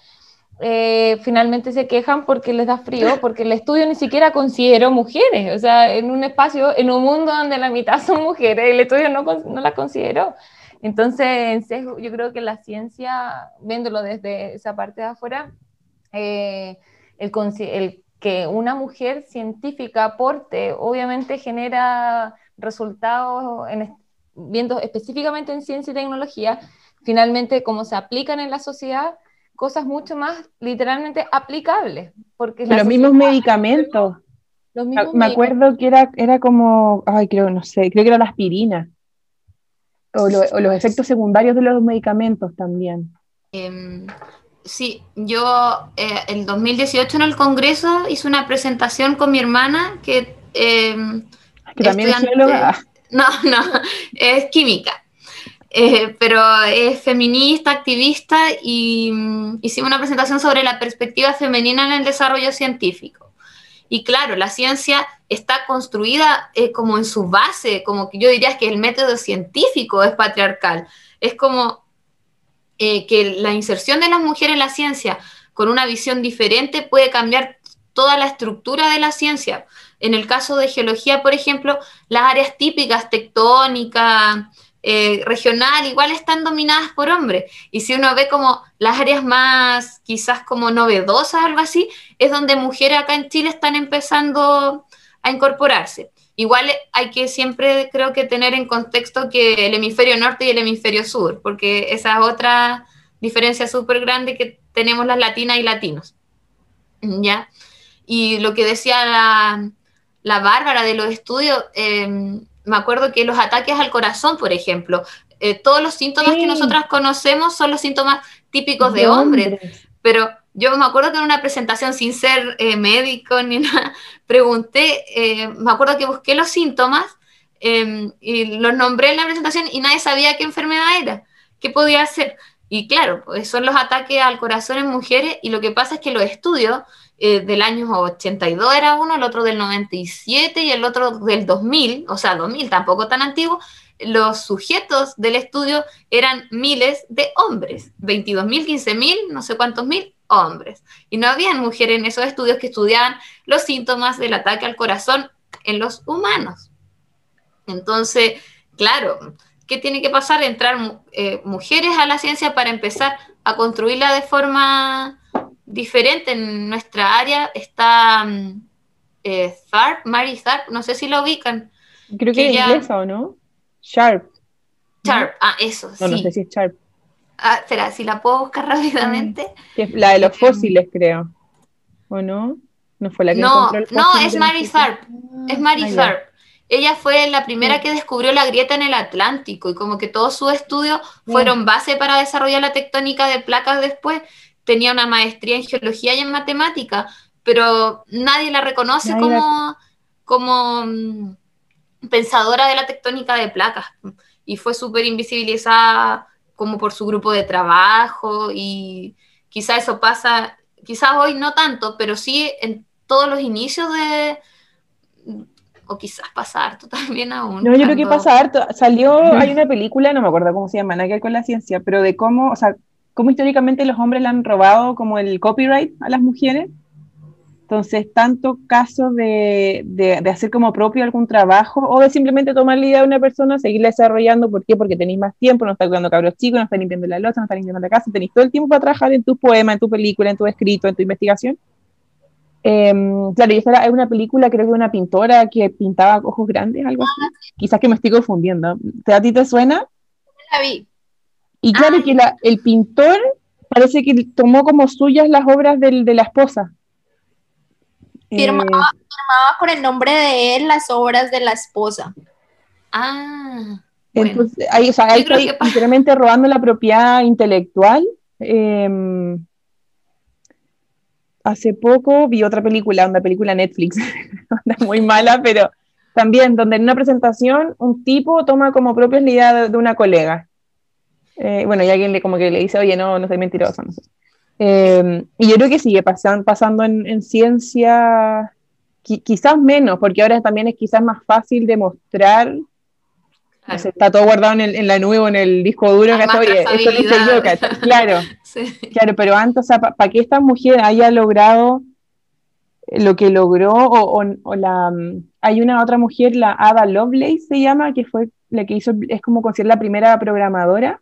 eh, finalmente se quejan porque les da frío, porque el estudio ni siquiera consideró mujeres, o sea, en un espacio, en un mundo donde la mitad son mujeres, el estudio no, no la consideró. Entonces, yo creo que la ciencia, viéndolo desde esa parte de afuera, eh, el, el, que una mujer científica aporte, obviamente genera resultados, en, viendo específicamente en ciencia y tecnología, finalmente cómo se aplican en la sociedad, cosas mucho más literalmente aplicables. Porque los mismos medicamentos. Los mismos Me acuerdo que era, era como, ay, creo, no sé, creo que era la aspirina. O, los efectos secundarios de los medicamentos también. Em, sí, yo eh, el 2018 en el Congreso hice una presentación con mi hermana que... Em, que también es bióloga. No, no, es química. Eh, pero es feminista, activista y mm, hicimos una presentación sobre la perspectiva femenina en el desarrollo científico. Y claro, la ciencia está construida eh, como en su base, como que yo diría que el método científico es patriarcal. Es como eh, que la inserción de las mujeres en la ciencia con una visión diferente puede cambiar toda la estructura de la ciencia. En el caso de geología, por ejemplo, las áreas típicas, tectónica, eh, regional, igual están dominadas por hombres. Y si uno ve como las áreas más quizás como novedosas, algo así, es donde mujeres acá en Chile están empezando a incorporarse. Igual hay que siempre creo que tener en contexto que el hemisferio norte y el hemisferio sur, porque esa es otra diferencia súper grande que tenemos las latinas y latinos. ¿Ya? Y lo que decía la, la Bárbara de los estudios, eh, me acuerdo que los ataques al corazón, por ejemplo, eh, todos los síntomas que nosotras conocemos son los síntomas típicos de, hombres. Pero yo me acuerdo que en una presentación, sin ser eh, médico ni nada, pregunté, eh, me acuerdo que busqué los síntomas em, y los nombré en la presentación y nadie sabía qué enfermedad era, qué podía ser. Y claro, pues son los ataques al corazón en mujeres y lo que pasa es que los estudios eh, del año 82 era uno, el otro del 97 y el otro del 2000, o sea, 2000 tampoco tan antiguo, los sujetos del estudio eran miles de hombres, 22.000, 15.000, no sé cuántos mil hombres. Y no habían mujeres en esos estudios que estudiaban los síntomas del ataque al corazón en los humanos. Entonces, claro, ¿qué tiene que pasar? Entrar eh, mujeres a la ciencia para empezar a construirla de forma diferente en nuestra área está um, eh, Tharp, Mary Tharp, no sé si lo ubican. Creo que, es inglesa o no. Sharp. Sharp, ah, eso. No, no sé si es Sharp. Ah, espera, si la puedo buscar rápidamente. Que es la de los fósiles, creo. ¿O no? No fue la que No, no, es Mary Tharp. Es Mary ah, Tharp. Ella fue la primera que descubrió la grieta en el Atlántico y como que todos sus estudios fueron base para desarrollar la tectónica de placas después. Tenía una maestría en geología y en matemática, pero nadie la reconoce como, como mm, pensadora de la tectónica de placas. Y fue súper invisibilizada como por su grupo de trabajo y quizá eso pasa, quizás hoy no tanto, pero sí en todos los inicios de, o quizás pasa harto también aún. No, yo creo que pasa harto. Salió, hay una película, no me acuerdo cómo se llama, nada que ver con la ciencia, pero de cómo, o sea, cómo históricamente los hombres le han robado como el copyright a las mujeres. Entonces, tanto caso de, de, hacer como propio algún trabajo o de simplemente tomar la idea de una persona, seguirla desarrollando. ¿Por qué? Porque tenéis más tiempo, no estás cuidando cabros chicos, no estás limpiando la losa, no estás limpiando la casa, tenéis todo el tiempo para trabajar en tus poemas, en tu película, en tu escrito, en tu investigación. Em, claro, y esta era una película, creo que una pintora que pintaba ojos grandes, algo así. Quizás que me estoy confundiendo. ¿A ti te suena? La vi. Y claro ah. que el pintor parece que tomó como suyas las obras del, de la esposa. Firmaba, eh, firmaba, con el nombre de él las obras de la esposa. Ah. Entonces, ahí, o sea, ahí está literalmente robando la propiedad intelectual. Em, hace poco vi otra película, una película Netflix, muy mala, pero también donde en una presentación un tipo toma como propia la idea de una colega. Eh, bueno, y alguien le, como que le dice, oye, no, no soy mentiroso. No sé. Eh, y yo creo que sigue pasan, pasando en, en ciencia, quizás menos, porque ahora también es quizás más fácil demostrar está todo guardado en, la nube o en el disco duro, Eso dice yo, Claro, claro, pero antes, o sea, para que esta mujer haya logrado lo que logró, o, la, mm, hay una otra mujer, la Ada Lovelace se llama, que fue la que hizo, es como considerar la primera programadora,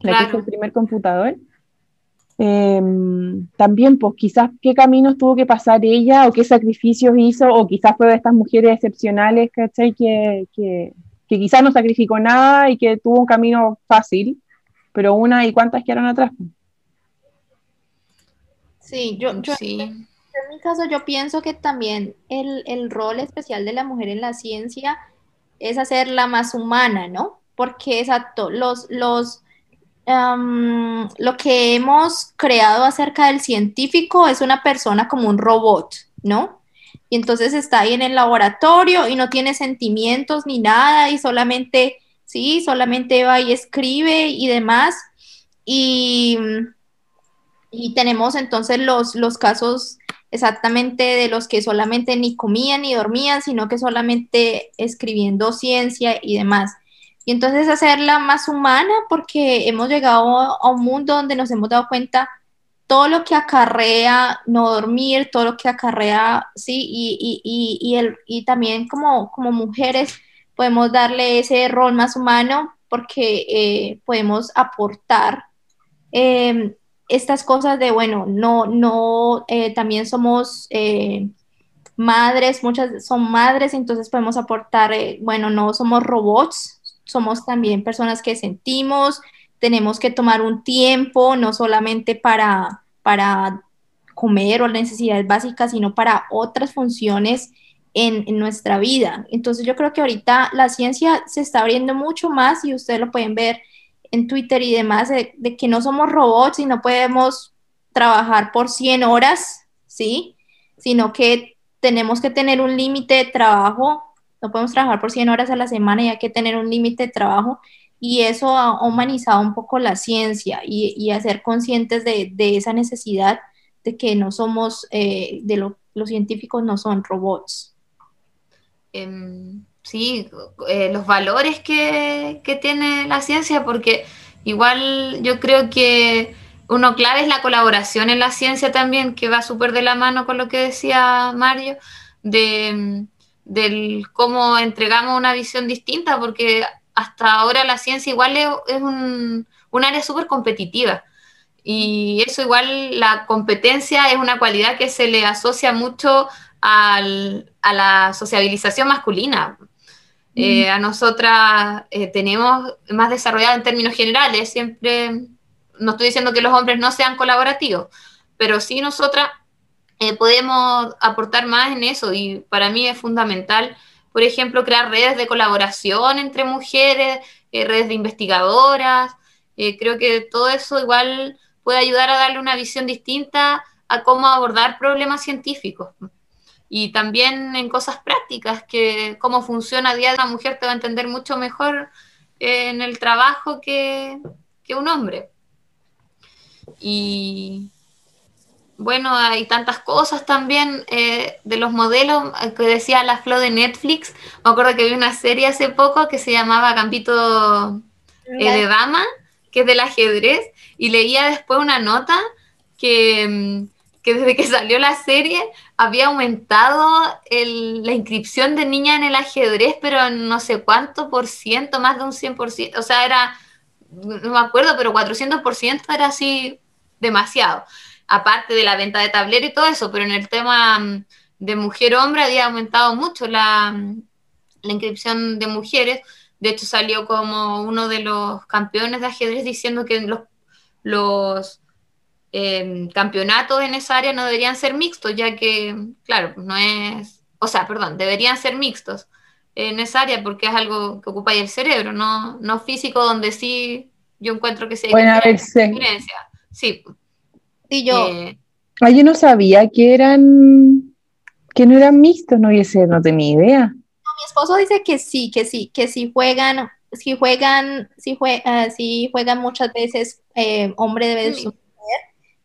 la que hizo el primer computador. Em, también, pues quizás qué caminos tuvo que pasar ella o qué sacrificios hizo, o quizás fue de estas mujeres excepcionales, ¿cachai? Que, que, que quizás no sacrificó nada y que tuvo un camino fácil, pero una y cuántas quedaron atrás. Sí, yo, yo sí. En, mi caso yo pienso que también el, el rol especial de la mujer en la ciencia es hacerla más humana, ¿no? Porque exacto, los, los, lo que hemos creado acerca del científico es una persona como un robot, ¿no? Y entonces está ahí en el laboratorio y no tiene sentimientos ni nada y solamente, sí, solamente va y escribe y demás. Y, y tenemos entonces los, los casos exactamente de los que solamente ni comían ni dormían, sino que solamente escribiendo ciencia y demás. Y entonces hacerla más humana porque hemos llegado a un mundo donde nos hemos dado cuenta todo lo que acarrea no dormir, todo lo que acarrea, sí, y, y, y, el, y también como, como mujeres podemos darle ese rol más humano porque eh, podemos aportar em, estas cosas de, bueno, no, no, eh, también somos eh, madres, muchas son madres, entonces podemos aportar, bueno, no somos robots, somos también personas que sentimos, tenemos que tomar un tiempo, no solamente para, para comer o necesidades básicas, sino para otras funciones en, nuestra vida. Entonces yo creo que ahorita la ciencia se está abriendo mucho más y ustedes lo pueden ver en Twitter y demás, de, que no somos robots y no podemos trabajar por 100 horas, ¿sí? Sino que tenemos que tener un límite de trabajo no podemos trabajar por 100 horas a la semana y hay que tener un límite de trabajo y eso ha humanizado un poco la ciencia y, y hacer conscientes de, esa necesidad de que no somos, eh, de los científicos no son robots. Em, sí, eh, los valores que, que tiene la ciencia, porque igual yo creo que uno clave es la colaboración en la ciencia también, que va súper de la mano con lo que decía Mario, de del cómo entregamos una visión distinta, porque hasta ahora la ciencia igual es, un, área súper competitiva. Y eso igual, la competencia es una cualidad que se le asocia mucho a la sociabilización masculina. Eh, a nosotras eh, tenemos más desarrollado en términos generales, siempre, no estoy diciendo que los hombres no sean colaborativos, pero sí nosotras eh, podemos aportar más en eso y para mí es fundamental, por ejemplo, crear redes de colaboración entre mujeres, redes de investigadoras. Creo que todo eso igual puede ayudar a darle una visión distinta a cómo abordar problemas científicos. Y también en cosas prácticas, que cómo funciona día de una mujer te va a entender mucho mejor en el trabajo que, que un hombre. Y, bueno, hay tantas cosas también eh, de los modelos eh, que decía la Flo de Netflix. Me acuerdo que vi una serie hace poco que se llamaba Campito eh, de Dama, que es del ajedrez, y leía después una nota que, mm, que desde que salió la serie había aumentado la inscripción de niñas en el ajedrez, pero no sé cuánto por ciento, más de un 100%, o sea, era, no me acuerdo, pero 400% era así demasiado aparte de la venta de tablero y todo eso, pero en el tema mm, de mujer-hombre había aumentado mucho la, mm, la inscripción de mujeres. De hecho, salió como uno de los campeones de ajedrez diciendo que los, los em, campeonatos en esa área no deberían ser mixtos, ya que, claro, no es, o sea, perdón, deberían ser mixtos en esa área porque es algo que ocupa ahí el cerebro, no, no físico, donde sí yo encuentro que se hay diferencia. Sí, y yo. Eh, yo no sabía que eran. que no eran mixtos, no hubiese, no tenía idea. mi esposo dice que sí, que sí, que si juegan, si juegan, si, uh, juegan muchas veces eh, hombre debe mujer,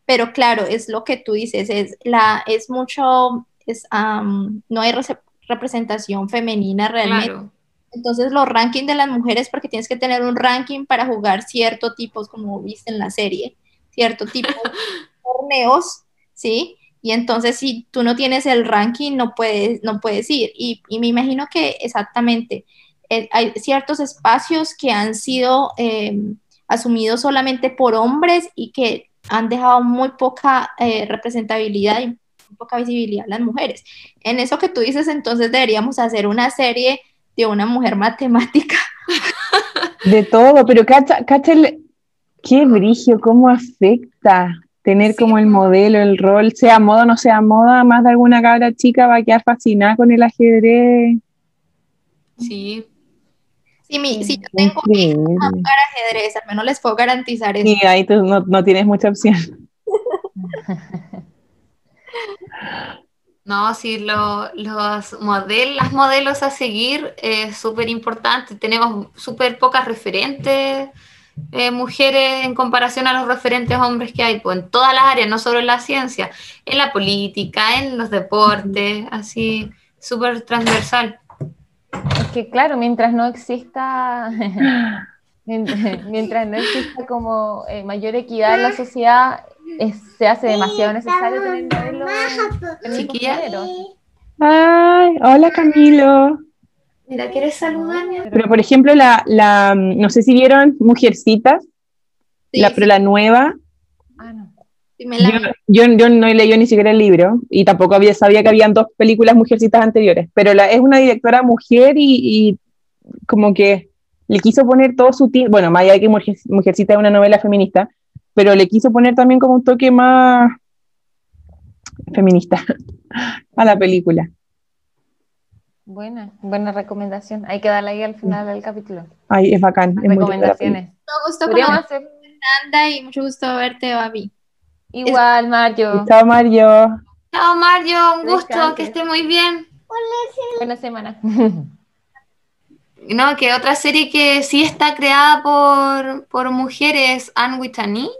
pero claro, es lo que tú dices, es la, es mucho, es, no hay representación femenina realmente. entonces los rankings de las mujeres, porque tienes que tener un ranking para jugar cierto tipos, como viste en la serie, cierto tipo de torneos, ¿sí? Y entonces si tú no tienes el ranking, no puedes, no puedes ir. Y, y me imagino que exactamente eh, hay ciertos espacios que han sido eh, asumidos solamente por hombres y que han dejado muy poca eh, representabilidad y muy poca visibilidad a las mujeres. En eso que tú dices, entonces deberíamos hacer una serie de una mujer matemática. De todo, pero cacha, cacha el, qué brillo, cómo afecta tener como el modelo, el rol, sea moda o no sea moda, más de alguna cabra chica va a quedar fascinada con el ajedrez. Sí. Sí, mi, si yo tengo que jugar ajedrez, al menos les puedo garantizar eso. Y ahí tú no, no tienes mucha opción. No, sí, lo- los modelos, las modelos a seguir es súper importante. Tenemos súper pocas referentes eh, mujeres en comparación a los referentes hombres que hay, pues en todas las áreas, no solo en la ciencia, en la política, en los deportes, así, súper transversal. Es que claro, mientras no exista, mientras, no exista como eh, mayor equidad en la sociedad, es- se hace demasiado necesario tener modelos género. Ay, hola Camilo. Mira, ¿quieres saludarme? Pero por ejemplo, la, la, no sé si vieron Mujercitas, Sí, la, sí, pero la nueva, me la- yo, yo, yo no he leído ni siquiera el libro y tampoco había, sabía que habían dos películas Mujercitas anteriores, pero la, es una directora mujer y, y como que le quiso poner todo su tiempo, bueno, más allá de que Mujer, Mujercita es una novela feminista, pero le quiso poner también como un toque más feminista a la película. Buena, buena recomendación. Hay que darle ahí al final del capítulo. Ay, es bacán. es. Recomendaciones. Mucho gusto Fernanda y mucho gusto verte, Babi. Igual, Mario. Chao Mario. Chao Mario, un gusto, que esté muy bien. Buena semana. No, que otra serie que sí está creada por, por mujeres, Anne Whitney.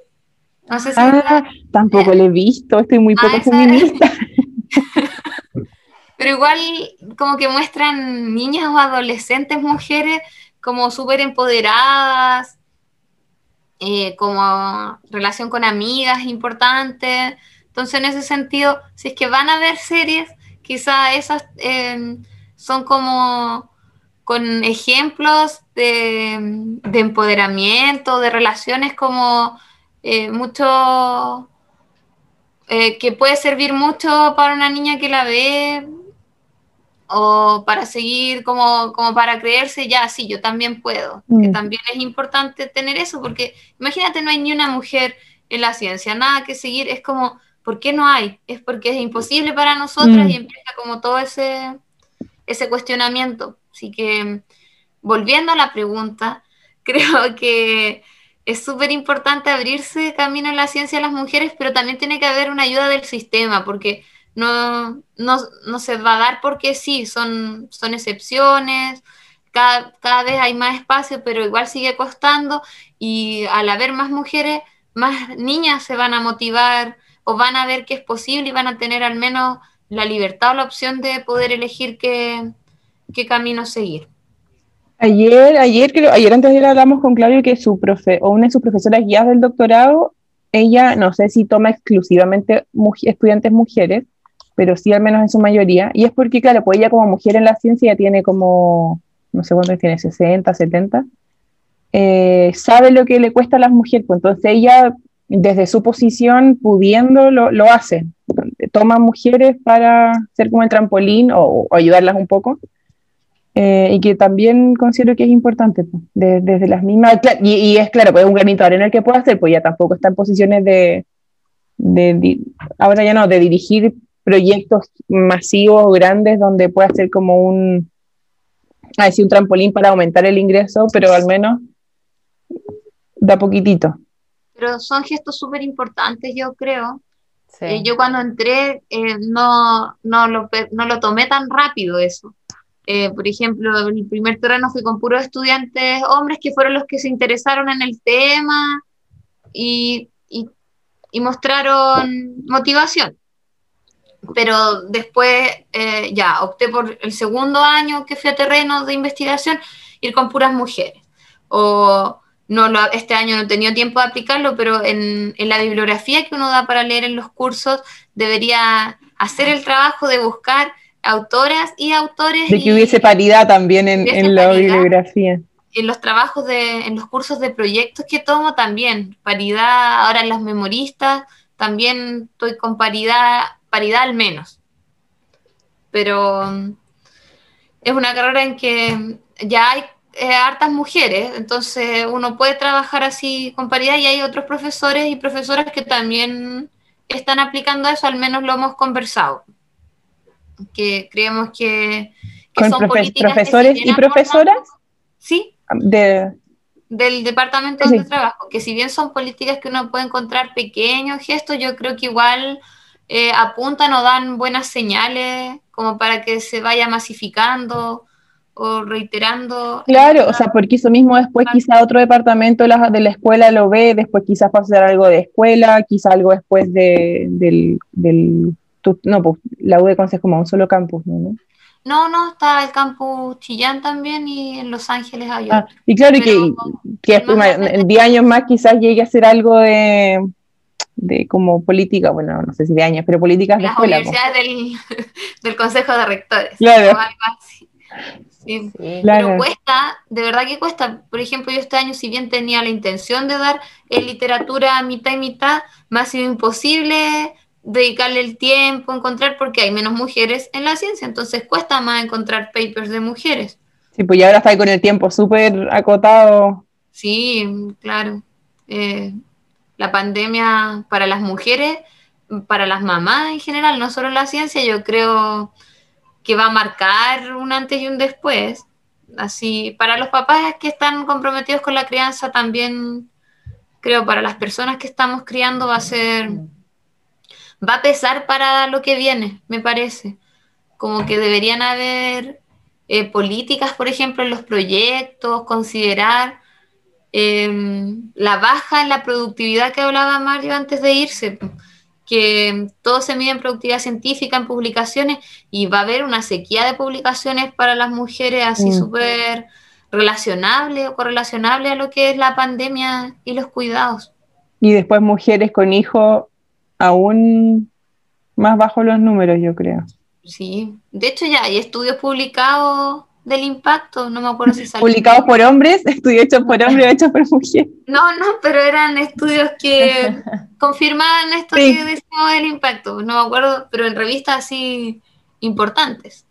No sé si Ah, tampoco le he visto, estoy muy Ah, poco esa- feminista. Pero igual como que muestran niñas o adolescentes mujeres como súper empoderadas, eh, como relación con amigas importante. Entonces en ese sentido, si es que van a ver series, quizá esas eh, son como con ejemplos de, de empoderamiento, de relaciones como eh, mucho eh, que puede servir mucho para una niña que la ve o para seguir como, como para creerse ya, sí, yo también puedo. Que Mm. también es importante tener eso, porque imagínate, no hay ni una mujer en la ciencia, nada que seguir, es como, ¿por qué no hay? Es porque es imposible para nosotras Mm. y empieza como todo ese, ese cuestionamiento. Así que, volviendo a la pregunta, creo que es súper importante abrirse camino en la ciencia a las mujeres, pero también tiene que haber una ayuda del sistema, porque no, no, no se va a dar porque sí, son, son excepciones, cada, cada vez hay más espacio, pero igual sigue costando y al haber más mujeres, más niñas se van a motivar o van a ver que es posible y van a tener al menos la libertad o la opción de poder elegir qué, qué camino seguir. Ayer, ayer creo, ayer antes de hablamos con Claudio que su profe, o una de sus profesoras guías del doctorado, ella no sé si toma exclusivamente estudiantes mujeres, pero sí al menos en su mayoría, y es porque, claro, pues ella como mujer en la ciencia tiene como, no sé cuántos tiene, 60, 70, eh, sabe lo que le cuesta a las mujeres, pues entonces ella desde su posición, pudiendo, lo, lo hace. Toma mujeres para ser como el trampolín o, ayudarlas un poco. Eh, y que también considero que es importante, pues, de- desde las mismas, y, es claro, pues es un granito de arena el que puede hacer, pues ya tampoco está en posiciones de, ahora ya no, de dirigir proyectos masivos o grandes donde pueda ser como un, a decir, un trampolín para aumentar el ingreso, pero al menos da poquitito. Pero son gestos súper importantes, yo creo. Sí. Eh, yo cuando entré eh, no, no, lo, no lo tomé tan rápido eso. Eh, por ejemplo, en el primer terreno fui con puros estudiantes hombres que fueron los que se interesaron en el tema y, y- y mostraron motivación. Pero después eh, ya opté por el segundo año que fui a terreno de investigación, ir con puras mujeres. O no lo, este año no he tenido tiempo de aplicarlo, pero en, en, la bibliografía que uno da para leer en los cursos debería hacer el trabajo de buscar autoras y autores. De que hubiese paridad también en, en la bibliografía. En los trabajos de, en los cursos de proyectos que tomo también, paridad, ahora en las memoristas, también estoy con paridad, paridad al menos. Pero mm, es una carrera en que ya hay eh, hartas mujeres, entonces uno puede trabajar así con paridad y hay otros profesores y profesoras que también están aplicando eso, al menos lo hemos conversado. Que creemos que, ¿Con son profesores y profesoras? Sí. De, del departamento donde trabajo, que si bien son políticas que uno puede encontrar pequeños gestos, yo creo que igual eh, apuntan o dan buenas señales como para que se vaya masificando o reiterando. Claro, o sea, porque eso mismo después quizá otro departamento de la, de la escuela lo ve, después quizás pasar algo de escuela, quizá algo después de, del, del no, pues la U de Consejo como un solo campus, ¿no? No, no, está el campus Chillán también y en Los Ángeles hay ah, y claro, que, que en 10 años más quizás llegue a ser algo de, de como política, bueno, no sé si de años, pero políticas de Las escuela. universidades del, del Consejo de Rectores. Claro. Sí, Pero cuesta, de verdad que cuesta. Por ejemplo, yo este año, si bien tenía la intención de dar en literatura mitad y mitad, me ha sido imposible dedicarle el tiempo, encontrar, porque hay menos mujeres en la ciencia, entonces cuesta más encontrar papers de mujeres. Sí, pues ya ahora está con el tiempo súper acotado. Sí, claro. Eh, la pandemia para las mujeres, para las mamás en general, no solo la ciencia, yo creo que va a marcar un antes y un después. Así, para los papás que están comprometidos con la crianza, también creo para las personas que estamos criando va a ser, va a pesar para lo que viene, me parece. Como que deberían haber eh, políticas, por ejemplo, en los proyectos, considerar em, la baja en la productividad que hablaba Mario antes de irse que todo se mide en productividad científica, en publicaciones, y va a haber una sequía de publicaciones para las mujeres así mm. súper relacionable o correlacionable a lo que es la pandemia y los cuidados. Y después mujeres con hijos aún más bajo los números, yo creo. Sí, de hecho ya hay estudios publicados del impacto, no me acuerdo si salió. Publicados por hombres, estudios hechos por hombres o hechos por mujeres. No, no, pero eran estudios que confirmaban esto que decimos del impacto, no me acuerdo, pero en revistas así importantes.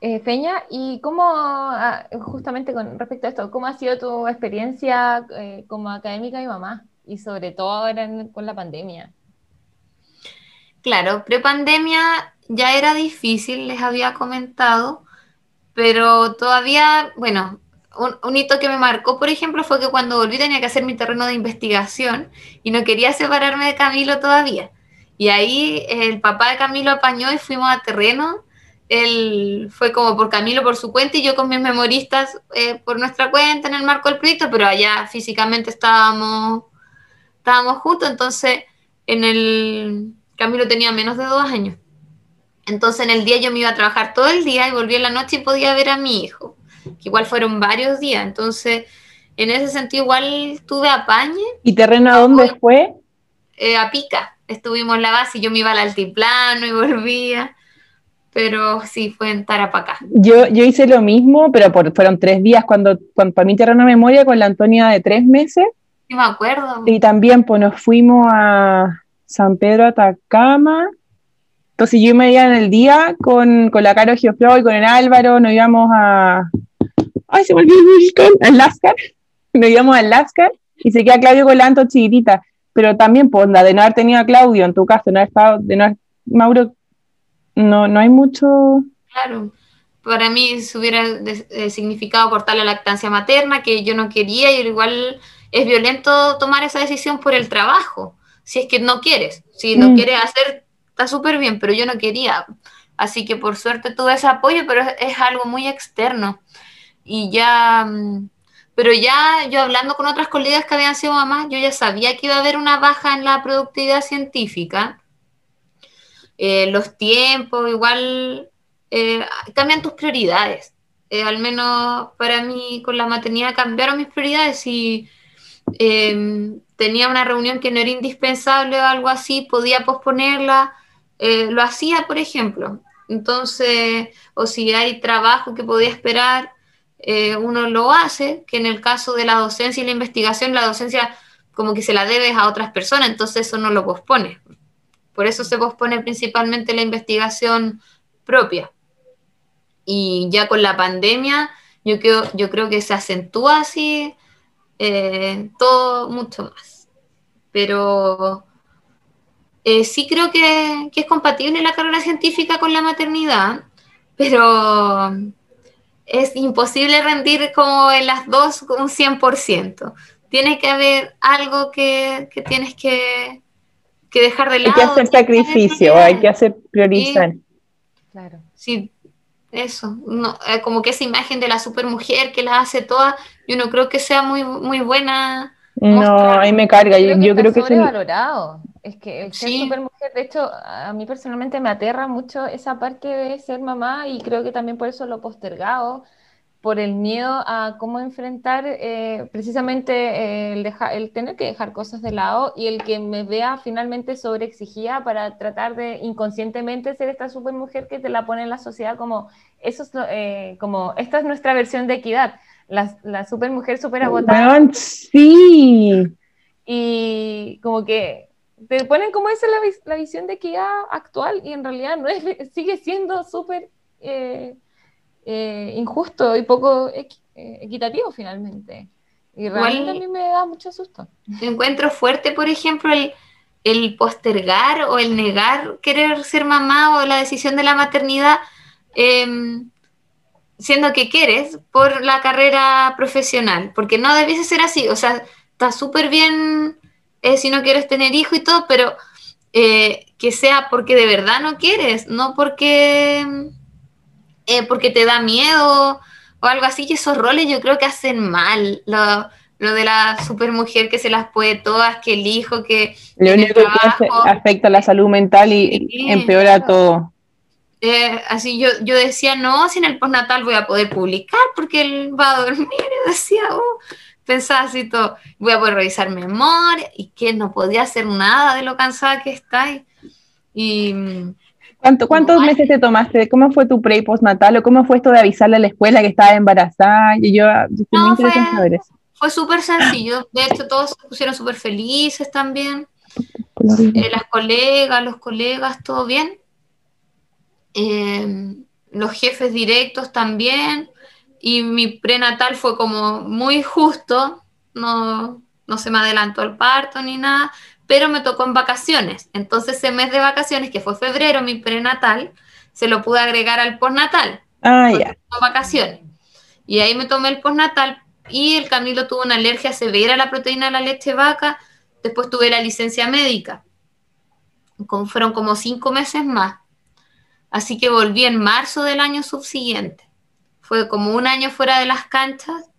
Eh, Feña, ¿y cómo, ah, justamente con respecto a esto, cómo ha sido tu experiencia eh, como académica y mamá? Y sobre todo ahora con la pandemia. Claro, prepandemia ya era difícil, les había comentado, pero todavía, bueno, un, hito que me marcó, por ejemplo, fue que cuando volví tenía que hacer mi terreno de investigación y no quería separarme de Camilo todavía. Y ahí el papá de Camilo apañó y fuimos a terreno. Él fue como por Camilo por su cuenta y yo con mis memoristas eh, por nuestra cuenta en el marco del proyecto, pero allá físicamente estábamos, estábamos juntos. Entonces, en el Camilo tenía menos de dos años. Entonces en el día yo me iba a trabajar todo el día y volví en la noche y podía ver a mi hijo, que igual fueron varios días. Entonces, en ese sentido igual tuve apañe. ¿Y terreno a dónde fue? Eh, a Pica. Estuvimos en la base y yo me iba al altiplano y volvía. Pero sí, fue en Tarapacá. Yo, yo hice lo mismo, pero fueron tres días cuando, cuando para mí terreno memoria con la Antonia de tres meses. Sí, me acuerdo. Y también pues nos fuimos a San Pedro Atacama entonces yo me iba en el día con, con la Caro Geoflow y con el Álvaro, nos íbamos a... ¡Ay, se me olvidó el Al Lascar. Nos íbamos al Lascar y se queda Claudio con la Anto chiquitita. Pero también, pues, de no haber tenido a Claudio en tu caso, no haber estado, de no haber, Mauro, no, no hay mucho... Claro, para mí se hubiera eh, significado cortar la lactancia materna, que yo no quería, y igual es violento tomar esa decisión por el trabajo, si es que no quieres, si no mm. quieres hacer está súper bien, pero yo no quería. Así que por suerte tuve ese apoyo, pero es, algo muy externo. Y ya, mm, pero ya yo hablando con otras colegas que habían sido mamás, yo ya sabía que iba a haber una baja en la productividad científica. eh, los tiempos, igual eh, cambian tus prioridades. Eh, al menos para mí con la maternidad cambiaron mis prioridades y em, tenía una reunión que no era indispensable o algo así, podía posponerla, lo hacía, por ejemplo. Entonces, o si hay trabajo que podía esperar, uno lo hace, que en el caso de la docencia y la investigación, la docencia como que se la debes a otras personas, entonces eso no lo pospone. Por eso se pospone principalmente la investigación propia. Y ya con la pandemia, yo creo, yo creo que se acentúa así eh, todo mucho más. Pero eh, sí creo que, que, es compatible la carrera científica con la maternidad, pero es imposible rendir como en las dos un 100% tiene que haber algo que, tienes que, dejar de lado. Hay que hacer sacrificio, hay que hacer priorizar. claro. Sí, eso. No, eh, como que esa imagen de la supermujer que la hace toda, yo no creo que sea muy, muy buena. No, ahí me carga. yo, yo creo que es sobrevalorado. Es que el ser supermujer, de hecho, a mí personalmente me aterra mucho esa parte de ser mamá y creo que también por eso lo postergado por el miedo a cómo enfrentar eh, precisamente eh, el, el, tener que dejar cosas de lado y el que me vea finalmente sobreexigida para tratar de inconscientemente ser esta super mujer que te la pone en la sociedad como, eso es, eh, como esta es nuestra versión de equidad, la, la super mujer super agotada. sí. Y como que te ponen como esa la, la visión de equidad actual y en realidad no es, sigue siendo súper eh, injusto y poco eh, equitativo finalmente. Y realmente a mí me da mucho susto. Encuentro fuerte, por ejemplo, el, el, postergar o el negar querer ser mamá o la decisión de la maternidad, em, siendo que quieres por la carrera profesional, porque no debiese ser así, o sea, está súper bien eh, si no quieres tener hijo y todo, pero que sea porque de verdad no quieres, no porque eh, porque te da miedo o algo así, y esos roles yo creo que hacen mal. Lo, de la supermujer que se las puede todas, que el hijo, que... Lo único que afecta la salud mental y empeora todo. Eh, así yo, yo decía, no, si en el postnatal voy a poder publicar porque él va a dormir. Y decía, oh, pensaba así todo, voy a poder revisar memoria y que no podía hacer nada de lo cansada que está. Y, ¿Cuántos meses te tomaste? ¿Cómo fue tu pre y postnatal? ¿O cómo fue esto de avisarle a la escuela que estaba embarazada? Y yo, en saber eso. Fue súper sencillo. De hecho, todos se pusieron súper felices también. Eh, las colegas, los colegas, todo bien. Eh, los jefes directos también. Y mi prenatal fue como muy justo. No, no se me adelantó el parto ni nada pero me tocó en vacaciones. Entonces ese mes de vacaciones, que fue febrero, mi prenatal, se lo pude agregar al postnatal. Ah, ya. vacaciones. Y ahí me tomé el postnatal y el Camilo tuvo una alergia severa a la proteína de la leche vaca. Después tuve la licencia médica. fueron como cinco meses más. Así que volví en marzo del año subsiguiente. Fue como un año fuera de las canchas.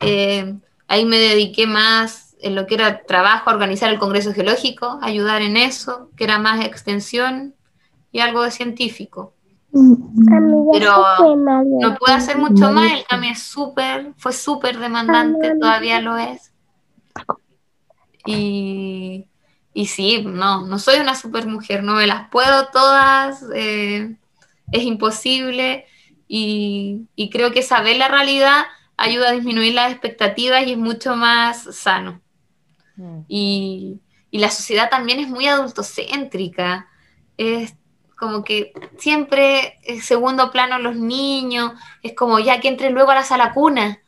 Eh, ahí me dediqué más en lo que era trabajo, organizar el Congreso Geológico, ayudar en eso, que era más extensión y algo de científico. Pero no pude hacer mucho más, el CAMI es súper, fue súper demandante, todavía lo es. Y, y, sí, no, no soy una super mujer, no me las puedo todas, eh, es imposible y, y creo que saber la realidad ayuda a disminuir las expectativas y es mucho más sano. Mm. Y, la sociedad también es muy adultocéntrica. Es como que siempre en segundo plano los niños, es como ya que entre luego a la sala cuna.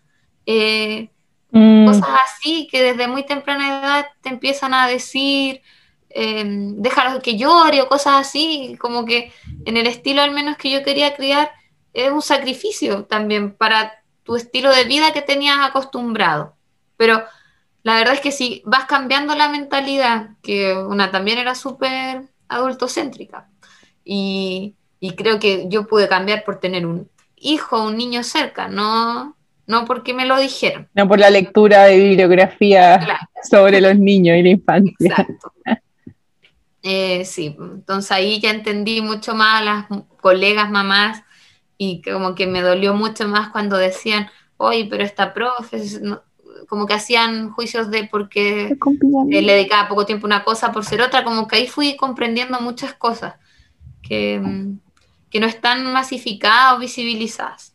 Eh, mm. Cosas así que desde muy temprana edad te empiezan a decir, eh, déjalo que llore o cosas así, como que en el estilo al menos que yo quería criar, es un sacrificio también para tu estilo de vida que tenías acostumbrado. Pero la verdad es que si vas cambiando la mentalidad, que una también era súper adultocéntrica, y, y, creo que yo pude cambiar por tener un hijo, un niño cerca, no, no porque me lo dijeron. No por la lectura de bibliografía sobre los niños y la infancia. Exacto. Eh, sí, entonces ahí ya entendí mucho más a las colegas mamás y como que me dolió mucho más cuando decían, oye, pero esta profe, como que hacían juicios de porque le dedicaba poco tiempo a una cosa por ser otra, como que ahí fui comprendiendo muchas cosas que, que no están masificadas o visibilizadas.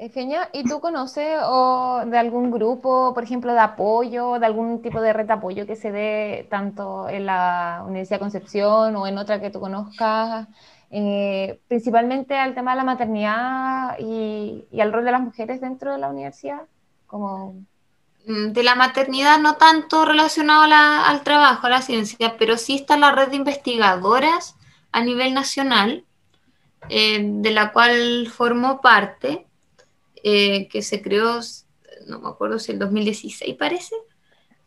Eugenia, ¿y tú conoces o de algún grupo, por ejemplo, de apoyo, de algún tipo de red de apoyo que se dé tanto en la Universidad de Concepción o en otra que tú conozcas, eh, principalmente al tema de la maternidad y, al rol de las mujeres dentro de la universidad? Como... Mm, de la maternidad no tanto relacionado al trabajo, a la ciencia, pero sí está la red de investigadoras a nivel nacional, eh, de la cual formó parte eh, que se creó, no me acuerdo si el 2016 parece,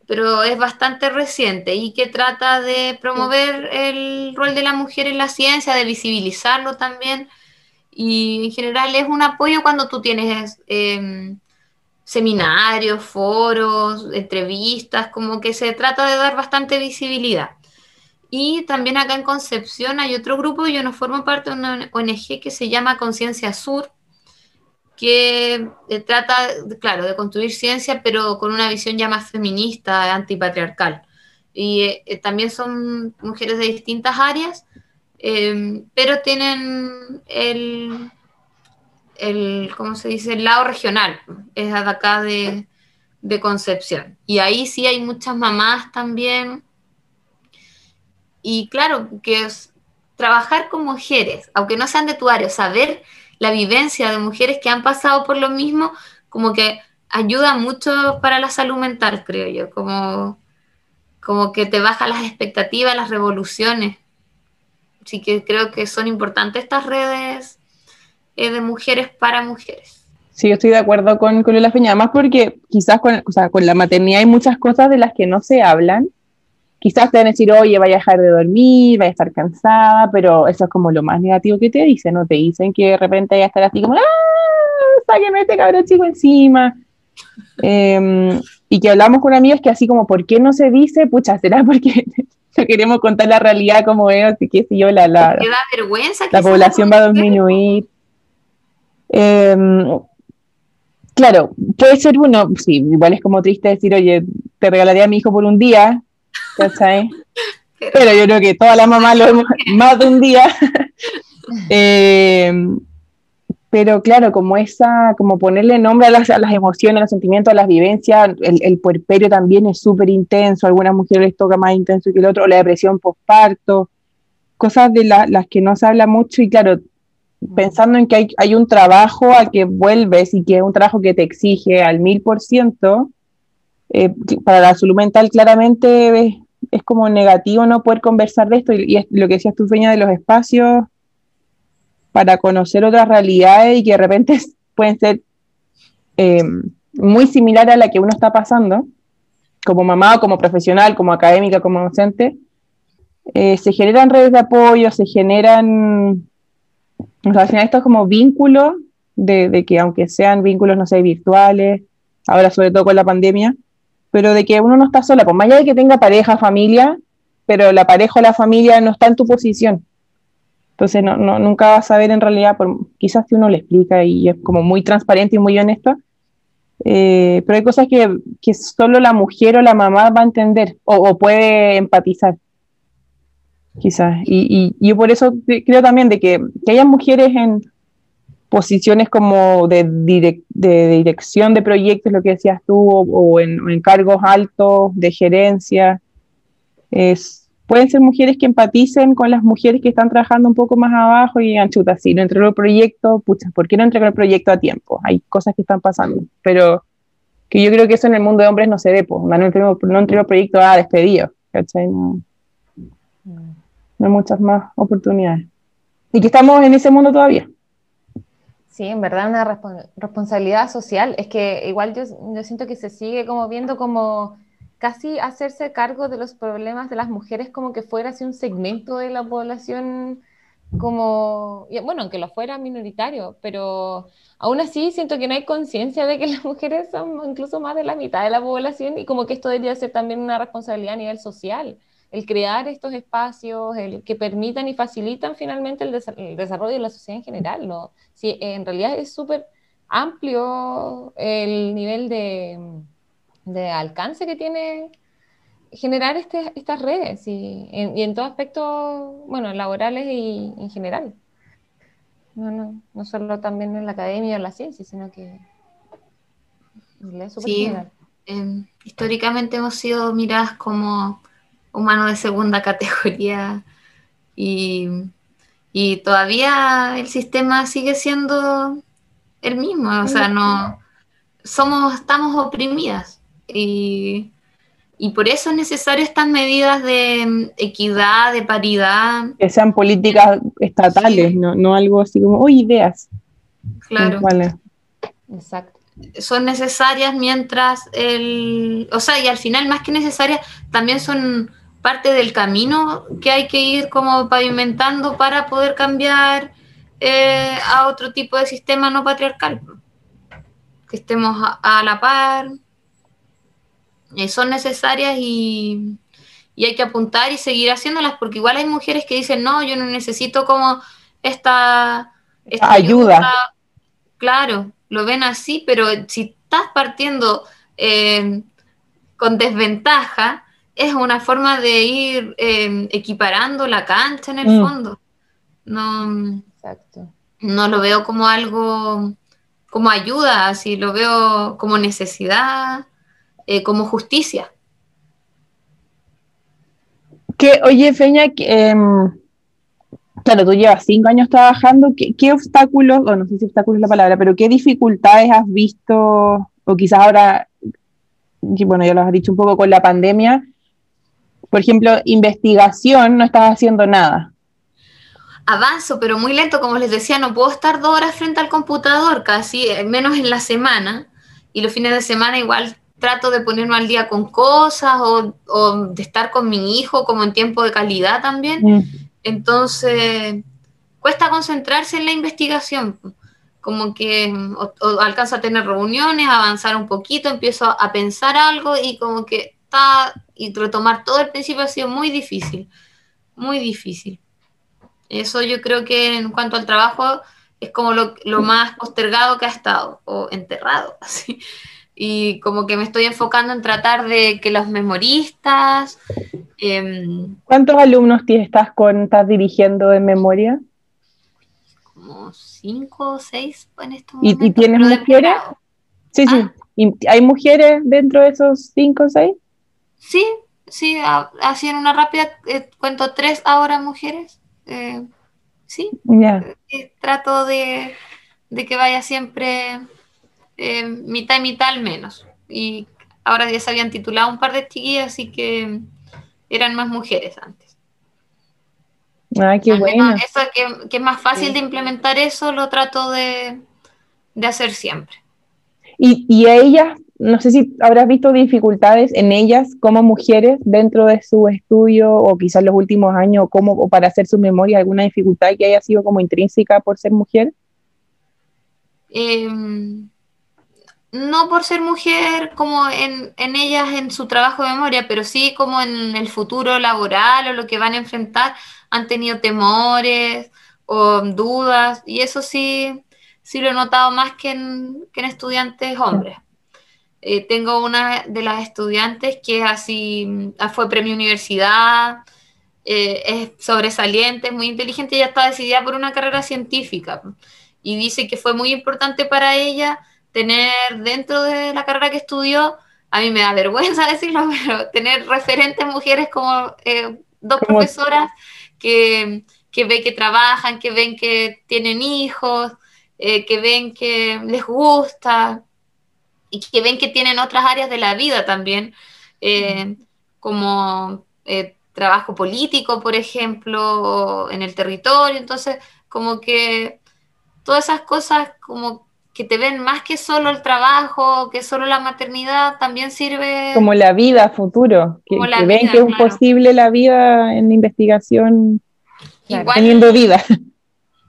pero es bastante reciente y que trata de promover el rol de la mujer en la ciencia, de visibilizarlo también. Y en general es un apoyo cuando tú tienes em, seminarios, foros, entrevistas, como que se trata de dar bastante visibilidad. Y también acá en Concepción hay otro grupo, yo no formo parte de una ONG que se llama Conciencia Sur, que eh, trata, claro, de construir ciencia, pero con una visión ya más feminista, antipatriarcal. Y eh, eh, también son mujeres de distintas áreas, em, pero tienen el, el, ¿cómo se dice?, el lado regional, es de acá de, de Concepción. Y ahí sí hay muchas mamás también. Y claro, que es trabajar con mujeres, aunque no sean de tu área, saber la vivencia de mujeres que han pasado por lo mismo, como que ayuda mucho para la salud mental, creo yo, como, como que te baja las expectativas, las revoluciones. Así que creo que son importantes estas redes eh, de mujeres para mujeres. Sí, yo estoy de acuerdo con, con Lola Peña, más porque quizás con, o sea, con la maternidad hay muchas cosas de las que no se hablan, quizás te van a decir, oye, vaya a dejar de dormir, vaya a estar cansada, pero eso es como lo más negativo que te dicen, ¿no? Te dicen que de repente vaya a estar así como, ¡ah! Sáqueme este cabrón chico encima. Em, y que hablamos con amigos que así como, ¿por qué no se dice? Pucha, será porque no queremos contar la realidad como es, así que si yo, la, la, vergüenza la población va a disminuir. Em, claro, puede ser uno, sí, igual es como triste decir, oye, te regalaría a mi hijo por un día, ¿cachai? Pero yo creo que todas las mamás lo vemos más de un día. Eh, pero claro, como esa, como ponerle nombre a las, emociones, a los sentimientos, a las vivencias, el, el puerperio también es súper intenso, a algunas mujeres les toca más intenso que el otro, la depresión postparto, cosas de las que no se habla mucho y claro, pensando en que hay, hay, un trabajo al que vuelves y que es un trabajo que te exige al mil por ciento, eh, para la salud mental claramente es, como negativo no poder conversar de esto y, es lo que decías tú, Feña, de los espacios para conocer otras realidades y que de repente pueden ser eh, muy similares a la que uno está pasando, como mamá, como profesional, como académica, como docente, eh, se generan redes de apoyo, se generan, o sea, al final esto es como vínculos de, de, que aunque sean vínculos, no sé, virtuales, ahora sobre todo con la pandemia, pero de que uno no está sola, pues más allá de que tenga pareja, familia, pero la pareja o la familia no está en tu posición. Entonces no, no, nunca vas a ver en realidad, por, quizás si uno le explica y es como muy transparente y muy honesto, eh, pero hay cosas que, que, solo la mujer o la mamá va a entender o, o puede empatizar, quizás. Y, y, yo por eso creo también de que, que haya mujeres en, posiciones como de, de, dirección de proyectos, lo que decías tú, o, en, cargos altos de gerencia. Es, pueden ser mujeres que empaticen con las mujeres que están trabajando un poco más abajo y digan, chuta, si no entregó el proyecto, pucha, ¿por qué no entregó el proyecto a tiempo? Hay cosas que están pasando, pero que yo creo que eso en el mundo de hombres no se ve, pues, no entregó, no el proyecto a despedido, No, no hay muchas más oportunidades. Y que estamos en ese mundo todavía. Sí, en verdad una responsabilidad social. Es que igual yo, yo, siento que se sigue como viendo como casi hacerse cargo de los problemas de las mujeres como que fuera así un segmento de la población como, bueno, aunque lo fuera minoritario, pero aún así siento que no hay conciencia de que las mujeres son incluso más de la mitad de la población y como que esto debería ser también una responsabilidad a nivel social. El crear estos espacios, el que permitan y facilitan finalmente el, desarrollo de la sociedad en general. ¿no? Si, en realidad es súper amplio el nivel de, alcance que tiene generar este, estas redes y en, todos aspectos, bueno, laborales y en general. No, no, no solo también en la academia o en la ciencia, sino que es sí, históricamente hemos sido miradas como humanos de segunda categoría y, todavía el sistema sigue siendo el mismo, o sea, no somos, estamos oprimidas y, por eso es necesario estas medidas de equidad, de paridad. Que sean políticas estatales, no, no, algo así como, oh, ideas. Claro. Exacto son necesarias mientras el, o sea, y al final más que necesarias, también son parte del camino que hay que ir como pavimentando para poder cambiar eh, a otro tipo de sistema no patriarcal. Que estemos a, la par. Eh, son necesarias y, hay que apuntar y seguir haciéndolas, porque igual hay mujeres que dicen, no, yo no necesito como esta, ayuda. Claro, lo ven así, pero si estás partiendo eh, con desventaja, es una forma de ir eh, equiparando la cancha en el mm. fondo. No, no lo veo como algo, como ayuda, así lo veo como necesidad, eh, como justicia. Que, oye, Feña, que, em, claro, tú llevas cinco años trabajando, ¿qué, obstáculos, o no sé si obstáculos es la palabra, pero qué dificultades has visto, o quizás ahora, bueno, ya lo has dicho un poco con la pandemia, por ejemplo, investigación, no estás haciendo nada. Avanzo, pero muy lento, como les decía, no puedo estar dos horas frente al computador, casi, menos en la semana, y los fines de semana igual trato de ponerme al día con cosas o, de estar con mi hijo como en tiempo de calidad también. Mm. Entonces, cuesta concentrarse en la investigación, como que o, alcanzo a tener reuniones, avanzar un poquito, empiezo a, pensar algo y como que está, y retomar todo el principio ha sido muy difícil, muy difícil. Eso yo creo que en cuanto al trabajo es como lo, lo más postergado que ha estado, o enterrado, así y como que me estoy enfocando en tratar de que los memoristas... Em, ¿Cuántos alumnos estás, con, estás dirigiendo en memoria? Como cinco o seis en estos momentos. ¿Y, tienes mujeres? Sí, sí. Ah. ¿Y ¿Hay mujeres dentro de esos cinco o seis? Sí, sí, así en una rápida, eh, cuento tres ahora mujeres. Eh, sí, eh, trato de, de que vaya siempre eh, mitad y mitad al menos. Y ahora ya se habían titulado un par de chiquillas, así que eran más mujeres antes. Ay, qué bueno. Eso que, es más fácil de implementar eso, lo trato de, hacer siempre. Y, y a ellas, no sé si habrás visto dificultades en ellas como mujeres dentro de su estudio o quizás los últimos años, como, o para hacer su memoria, alguna dificultad que haya sido como intrínseca por ser mujer. Eh, no por ser mujer como en, ellas en su trabajo de memoria, pero sí como en el futuro laboral o lo que van a enfrentar, han tenido temores o dudas, y eso sí, sí lo he notado más que en, estudiantes hombres. Eh, tengo una de las estudiantes que así ah, fue premio universidad, eh, es sobresaliente, es muy inteligente, ella está decidida por una carrera científica. Y dice que fue muy importante para ella tener dentro de la carrera que estudió, a mí me da vergüenza decirlo, pero tener referentes mujeres como eh, dos profesoras que, que ven que trabajan, que ven que tienen hijos, eh, que ven que les gusta y que ven que tienen otras áreas de la vida también, eh, como trabajo político, por ejemplo, en el territorio. Entonces, como que todas esas cosas como que te ven más que solo el trabajo, que solo la maternidad, también sirve... Como la vida futuro, que, ven que es posible la vida en investigación teniendo vida.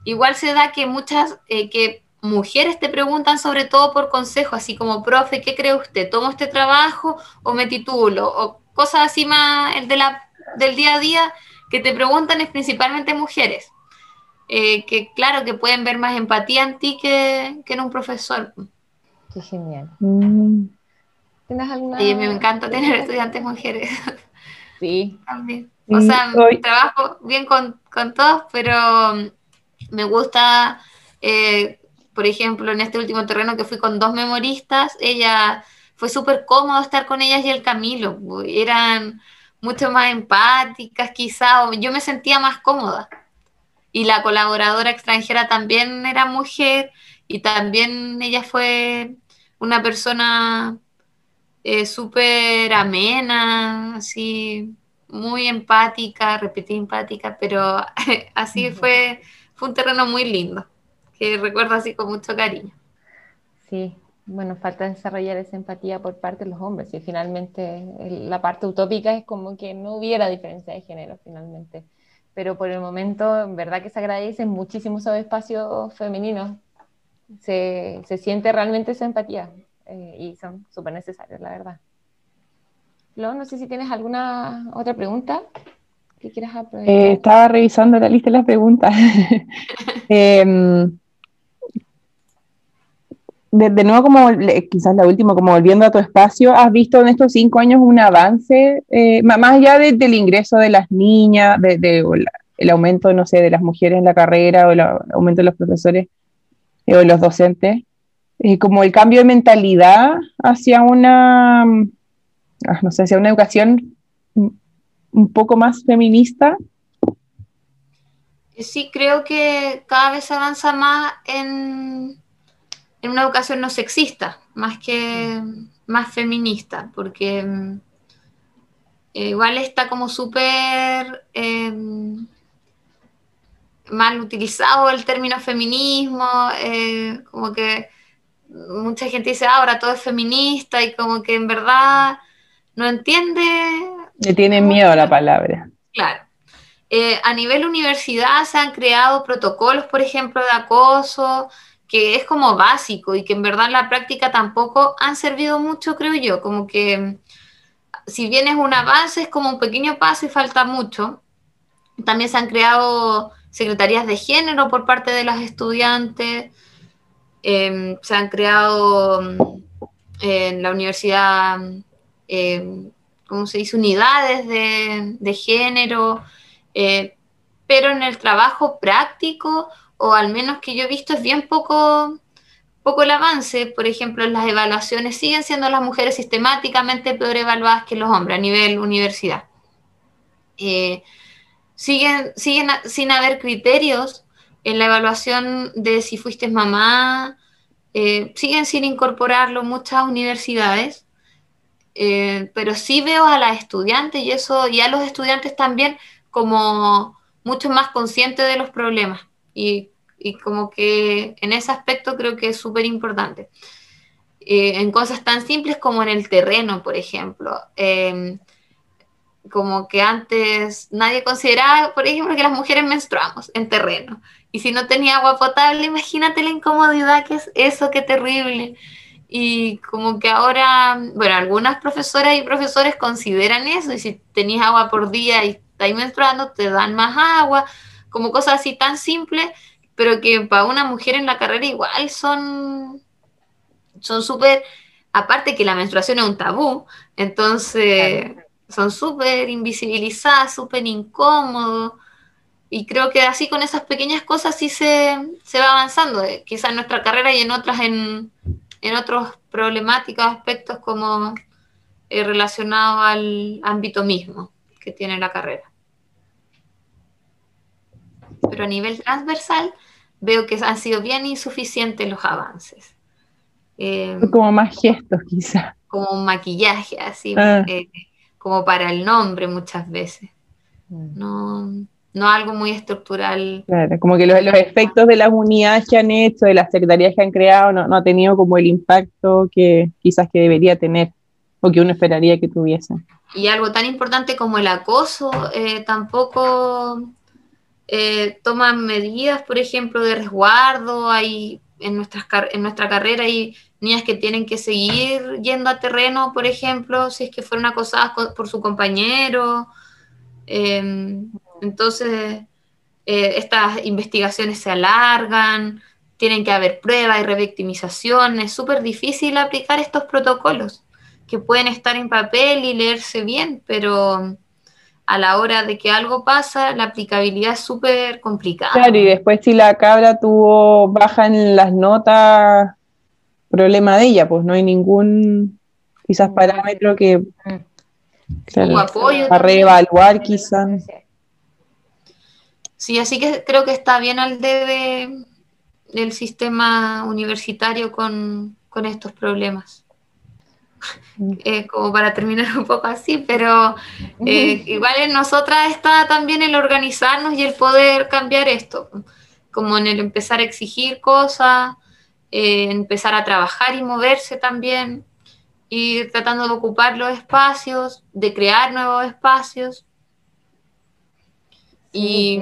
Igual se da que muchas, eh, que mujeres te preguntan sobre todo por consejo, así como, profe, ¿qué cree usted? ¿Tomo este trabajo o me titulo? O cosas así más, el de la del día a día que te preguntan es principalmente mujeres. Eh, que claro que pueden ver más empatía en ti que, en un profesor. Qué genial. Mm. ¿Tienes alguna... Y me encanta tener estudiantes mujeres. Sí. También. O sea, trabajo bien con, todos, pero me gusta, eh, por ejemplo, en este último terreno que fui con dos memoristas, ella fue súper cómodo estar con ellas y el Camilo. Eran mucho más empáticas, quizá, o yo me sentía más cómoda. Y la colaboradora extranjera también era mujer y también ella fue una persona eh, súper amena, así, muy empática, repetí empática, pero así fue, fue un terreno muy lindo, que recuerdo así con mucho cariño. Sí, bueno, falta desarrollar esa empatía por parte de los hombres y finalmente la parte utópica es como que no hubiera diferencia de género finalmente. Pero por el momento, en verdad que se agradecen muchísimo esos espacios femeninos. Se, se siente realmente esa empatía eh, y son súper necesarios, la verdad. Lo, no sé si tienes alguna otra pregunta que quieras aprovechar. Eh, estaba revisando la lista de las preguntas. eh, de, nuevo, como quizás la última, como volviendo a tu espacio, ¿has visto en estos cinco años un avance, eh, más allá del ingreso de las niñas, de, el aumento, no sé, de las mujeres en la carrera o el aumento de los profesores eh, o los docentes, eh, como el cambio de mentalidad hacia una, ah, no sé, hacia una educación un poco más feminista? Sí, creo que cada vez avanza más en en una educación no sexista, más que más feminista, porque eh, igual está como súper em, mal utilizado el término feminismo, eh, como que mucha gente dice ah, ahora todo es feminista y como que en verdad no entiende. Le tiene miedo a la palabra. Claro. Eh, a nivel universidad se han creado protocolos, por ejemplo, de acoso, que es como básico y que en verdad en la práctica tampoco han servido mucho, creo yo, como que si bien es un avance, es como un pequeño paso y falta mucho. También se han creado secretarías de género por parte de las estudiantes, em, se han creado en la universidad, eh, ¿cómo se dice?, unidades de, de género, eh, pero en el trabajo práctico o al menos que yo he visto, es bien poco, poco el avance. Por ejemplo, en las evaluaciones siguen siendo las mujeres sistemáticamente peor evaluadas que los hombres a nivel universidad. Eh, siguen, siguen sin haber criterios en la evaluación de si fuiste mamá, eh, siguen sin incorporarlo muchas universidades, eh, pero sí veo a las estudiantes y eso, y a los estudiantes también como mucho más conscientes de los problemas y, como que en ese aspecto creo que es súper importante. Eh, en cosas tan simples como en el terreno, por ejemplo. Em, como que antes nadie consideraba, por ejemplo, que las mujeres menstruamos en terreno. Y si no tenía agua potable, imagínate la incomodidad que es eso, qué terrible. Y como que ahora, bueno, algunas profesoras y profesores consideran eso, y si tenías agua por día y estáis menstruando, te dan más agua, como cosas así tan simples, pero que para una mujer en la carrera igual son son súper, aparte que la menstruación es un tabú, entonces son súper invisibilizadas, súper incómodos. Y creo que así con esas pequeñas cosas sí se, va avanzando, eh, quizás en nuestra carrera y en otras, en, en otros problemáticos, aspectos como eh, relacionados al ámbito mismo que tiene la carrera pero a nivel transversal veo que han sido bien insuficientes los avances. Eh, como más gestos quizá. Como un maquillaje, así, ah. eh, como para el nombre muchas veces. Mm. No, no algo muy estructural. Claro, como que los, efectos de las unidades que han hecho, de las secretarías que han creado, no, no ha tenido como el impacto que quizás que debería tener o que uno esperaría que tuviese. Y algo tan importante como el acoso eh, tampoco eh, toman medidas, por ejemplo, de resguardo, hay en, nuestras, en nuestra carrera hay niñas que tienen que seguir yendo a terreno, por ejemplo, si es que fueron acosadas por su compañero. Em, entonces, eh, estas investigaciones se alargan, tienen que haber pruebas y revictimización, es súper difícil aplicar estos protocolos que pueden estar en papel y leerse bien, pero a la hora de que algo pasa, la aplicabilidad es súper complicada. Claro, y después si la cabra tuvo baja en las notas, problema de ella, pues no hay ningún quizás parámetro que claro, apoyo para reevaluar quizás. Sí, así que creo que está bien al debe del sistema universitario con, con estos problemas. Eh, como para terminar un poco así, pero eh, igual en nosotras está también el organizarnos y el poder cambiar esto, como en el empezar a exigir cosas, eh, empezar a trabajar y moverse también, ir tratando de ocupar los espacios, de crear nuevos espacios. y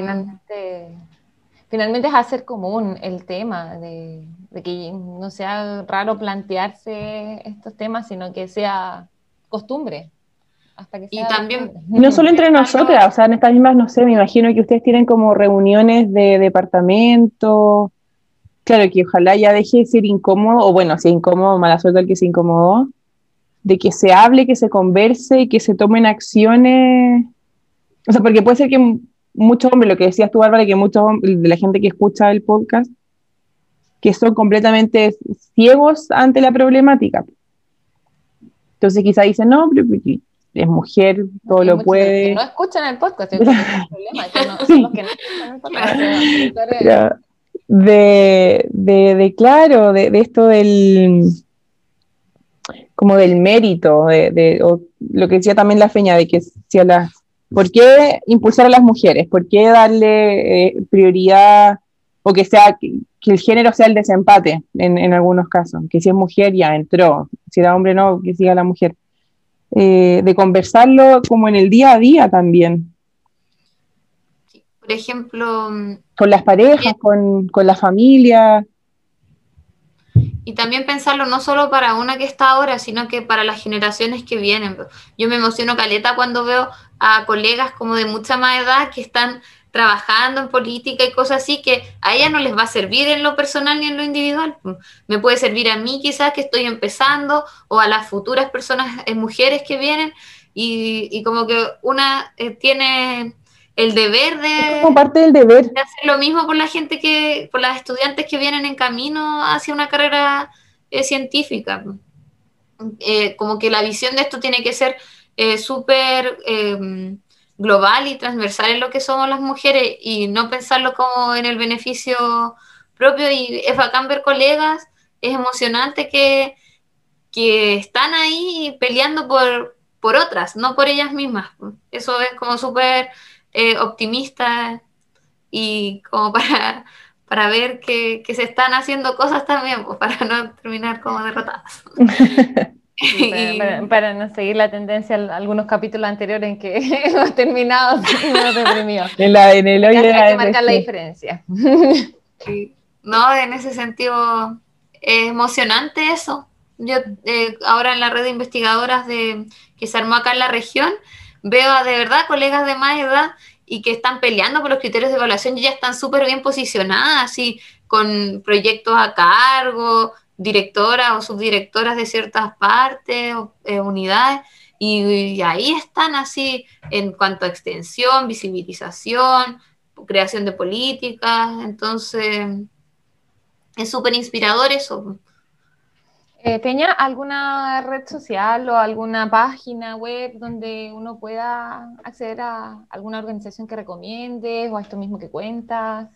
finalmente, es hacer común el tema de, que no sea raro plantearse estos temas, sino que sea costumbre. Hasta que y también no solo entre nosotras, o sea, en estas mismas, no sé, me imagino que ustedes tienen como reuniones de departamento, Claro, que ojalá ya deje de ser incómodo, o bueno, si es incómodo, mala suerte el que se incomodó, de que se hable, que se converse y que se tomen acciones. O sea, porque puede ser que muchos hombres, lo que decías tú, Bárbara, que muchos de la gente que escucha el podcast, que son completamente ciegos ante la problemática. Entonces quizá dicen, no, pero es mujer, todo lo puede. Que no escuchan el podcast, es podcast de, de, claro, de, esto del como del mérito, de, lo que decía también la feña, de que si a las, ¿por qué impulsar a las mujeres? ¿Por qué darle eh, prioridad o que sea que, el género sea el desempate en, en, algunos casos? Que si es mujer ya entró, si era hombre no, que siga la mujer. Eh, de conversarlo como en el día a día también. Por ejemplo, con las parejas, con, la familia. Y también pensarlo no solo para una que está ahora, sino que para las generaciones que vienen. Yo me emociono caleta cuando veo a colegas como de mucha más edad que están trabajando en política y cosas así que a ella no les va a servir en lo personal ni en lo individual. Me puede servir a mí quizás que estoy empezando o a las futuras personas, eh, mujeres que vienen y, como que una eh, tiene el deber de, como parte del deber. de hacer lo mismo por la gente que, por las estudiantes que vienen en camino hacia una carrera eh, científica. Como que la visión de esto tiene que ser súper global y transversal en lo que somos las mujeres y no pensarlo como en el beneficio propio. Y es bacán ver colegas, es emocionante que, que están ahí peleando por, por otras, no por ellas mismas. Eso es como súper eh, optimista y como para, para ver que, se están haciendo cosas también, pues para no terminar como derrotadas. para, no seguir la tendencia algunos capítulos anteriores en que hemos terminado deprimidos. En, la, en el hoy hay que marcar la diferencia. No, en ese sentido es emocionante eso. Yo eh, ahora en la red de investigadoras de, que se armó acá en la región, veo a de verdad colegas de más edad y que están peleando por los criterios de evaluación y ya están súper bien posicionadas, así, con proyectos a cargo, directoras o subdirectoras de ciertas partes o eh, unidades, y, ahí están así en cuanto a extensión, visibilización, creación de políticas, entonces es súper inspirador eso. Eh, ¿Tenía alguna red social o alguna página web donde uno pueda acceder a alguna organización que recomiendes o a esto mismo que cuentas?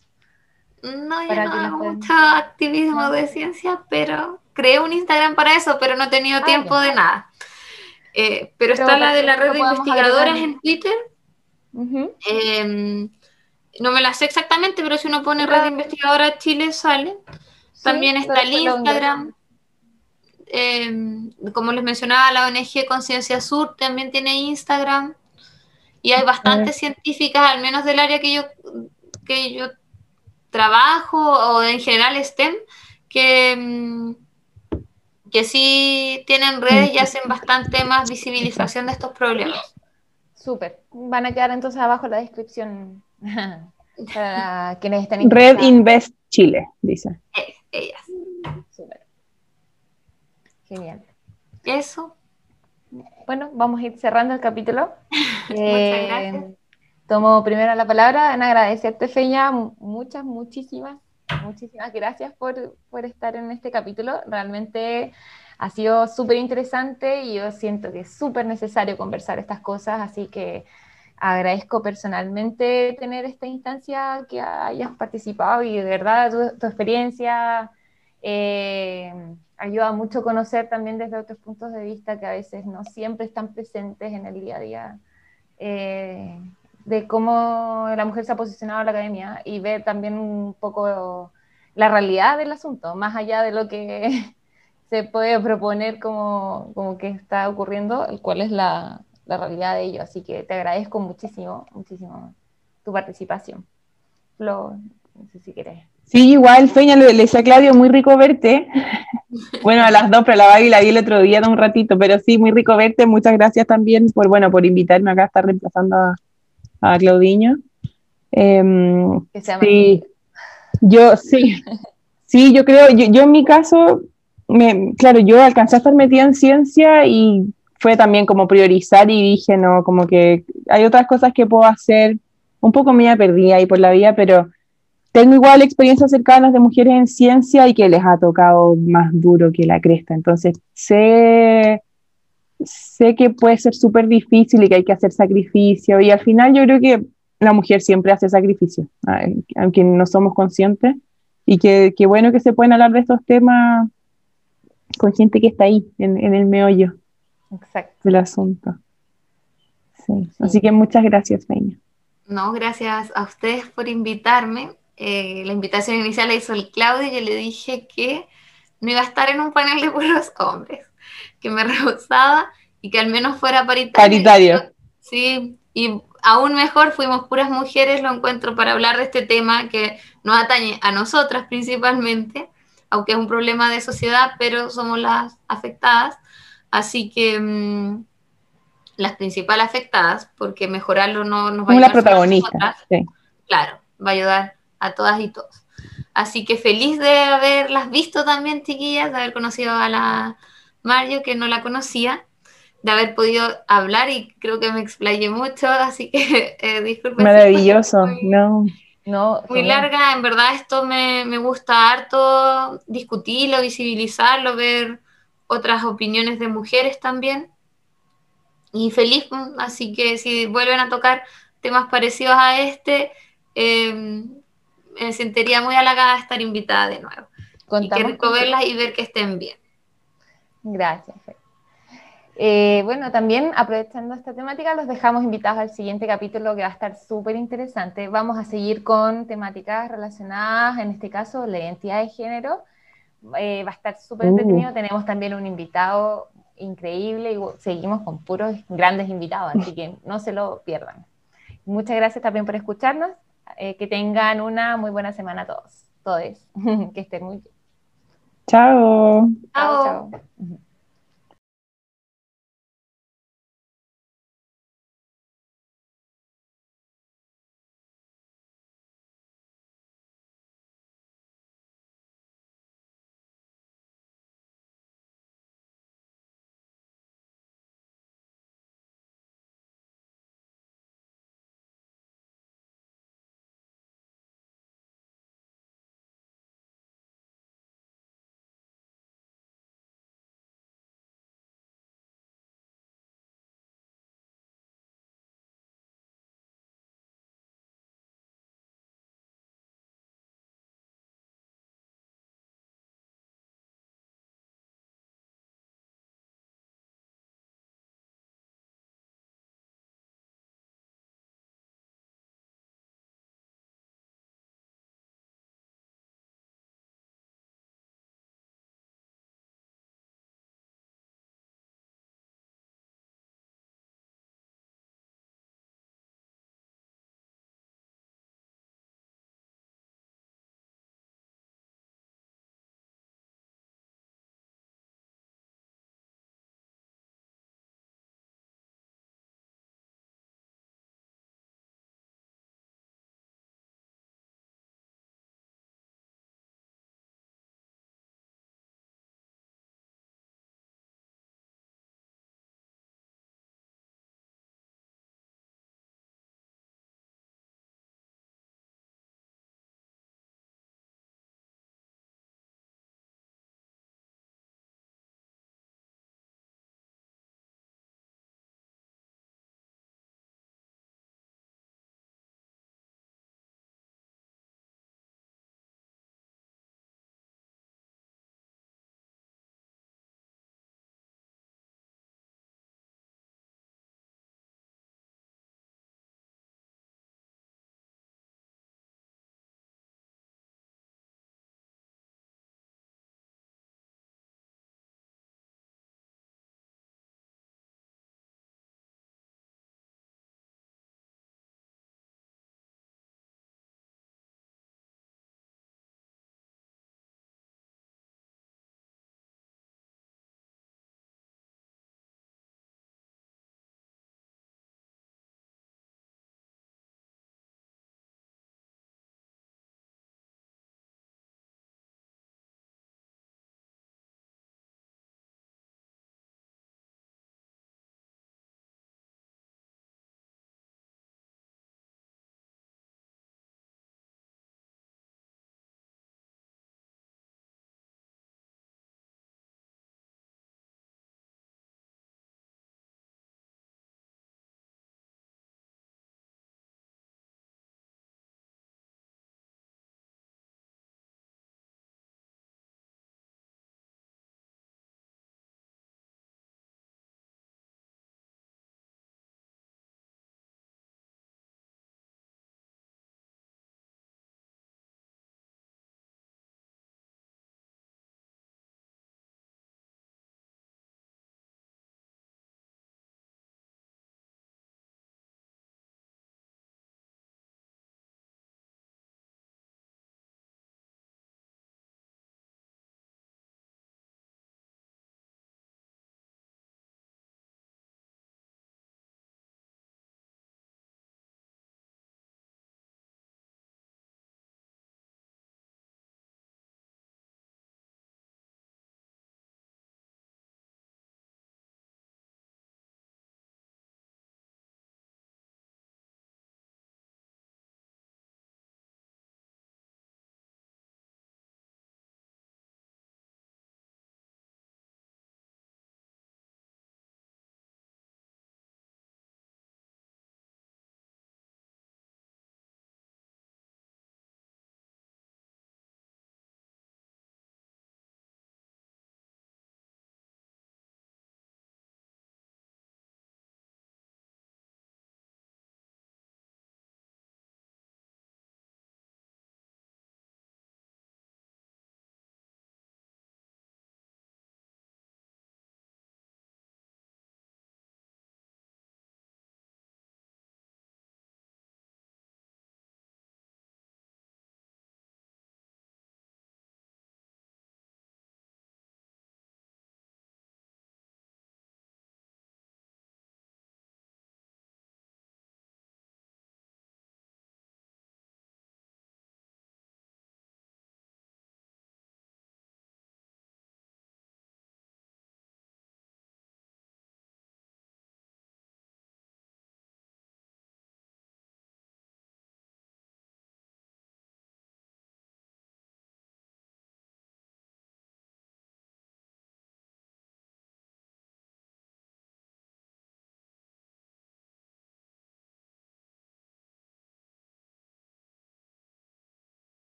No, yo no hago mucho activismo de ciencia, pero creé un Instagram para eso, pero no he tenido ah, tiempo de nada. Eh, pero, está la de la red de investigadoras en Twitter. Em, no me la sé exactamente, pero si uno pone red de investigadoras Chile sale. También está el Instagram. Em, como les mencionaba, la ONG Conciencia Sur también tiene Instagram y hay bastantes científicas, al menos del área que yo, que yo trabajo o en general STEM, que, em, que sí tienen redes y hacen bastante más visibilización de estos problemas. Súper. Van a quedar entonces abajo en la descripción para quienes estén Red interesados. Invest Chile, dice. Eh, ellas. Súper. Genial. Eso. Bueno, vamos a ir cerrando el capítulo. Muchas Eh, gracias. Tomo primero la palabra en agradecerte, Feña. mu- Muchas, muchísimas, muchísimas gracias por, por estar en este capítulo. Realmente ha sido súper interesante y yo siento que es súper necesario conversar estas cosas, así que agradezco personalmente tener esta instancia que hayas participado y de verdad tu, tu experiencia eh, ayuda mucho a conocer también desde otros puntos de vista que a veces no siempre están presentes en el día a día eh, de cómo la mujer se ha posicionado en la academia y ver también un poco la realidad del asunto, más allá de lo que se puede proponer como, como que está ocurriendo, cuál es la, la realidad de ello. Así que te agradezco muchísimo, muchísimo tu participación. Flo, no sé si quieres. Sí, igual, Feña, le, le decía a Claudio, muy rico verte. Bueno, a las dos, pero la Babi la vi el otro día de un ratito, pero sí, muy rico verte. Muchas gracias también por, bueno, por invitarme acá a estar reemplazando a, a Claudiño. Em, Que sea sí, yo sí, sí, yo creo, yo, yo en mi caso, me, claro, yo alcancé a estar metida en ciencia y fue también como priorizar y dije, no, como que hay otras cosas que puedo hacer, un poco media perdida ahí por la vida, pero tengo igual experiencias cercanas de mujeres en ciencia y que les ha tocado más duro que la cresta. Entonces, sé, sé que puede ser súper difícil y que hay que hacer sacrificio. Y al final yo creo que la mujer siempre hace sacrificio, aunque no somos conscientes. Y que, que bueno que se pueden hablar de estos temas con gente que está ahí, en, en el meollo Exacto. del asunto. Sí. Así que muchas gracias, Peña. No, gracias a ustedes por invitarme. Eh, la invitación inicial la hizo el Claudio y yo le dije que no iba a estar en un panel de puros hombres, que me rehusaba y que al menos fuera paritario. Paritario. Sí, y aún mejor fuimos puras mujeres, lo encuentro para hablar de este tema que nos atañe a nosotras principalmente, aunque es un problema de sociedad, pero somos las afectadas. Así que mmm, las principales afectadas, porque mejorarlo no nos va Como a ayudar protagonista. Sí. Claro, va a ayudar a todas y todos. Así que feliz de haberlas visto también, chiquillas, de haber conocido a la Mario, que no la conocía, de haber podido hablar y creo que me explayé mucho, así que eh, disculpen. Maravilloso, muy, no. No, muy larga, en verdad esto me, me, gusta harto discutirlo, visibilizarlo, ver otras opiniones de mujeres también. Y feliz, así que si vuelven a tocar temas parecidos a este, eh, me sentiría muy halagada de estar invitada de nuevo. Contamos y que rico verlas y ver que estén bien. Gracias. Eh, bueno, también aprovechando esta temática, los dejamos invitados al siguiente capítulo que va a estar súper interesante. Vamos a seguir con temáticas relacionadas, en este caso, la identidad de género. Eh, va a estar súper entretenido. Uh. Tenemos también un invitado increíble y seguimos con puros grandes invitados, así que no se lo pierdan. Muchas gracias también por escucharnos. Eh, que tengan una muy buena semana a todos, todos. que estén muy bien. Chao. Chao. chao.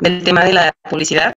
Del tema de la publicidad.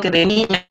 Que de niña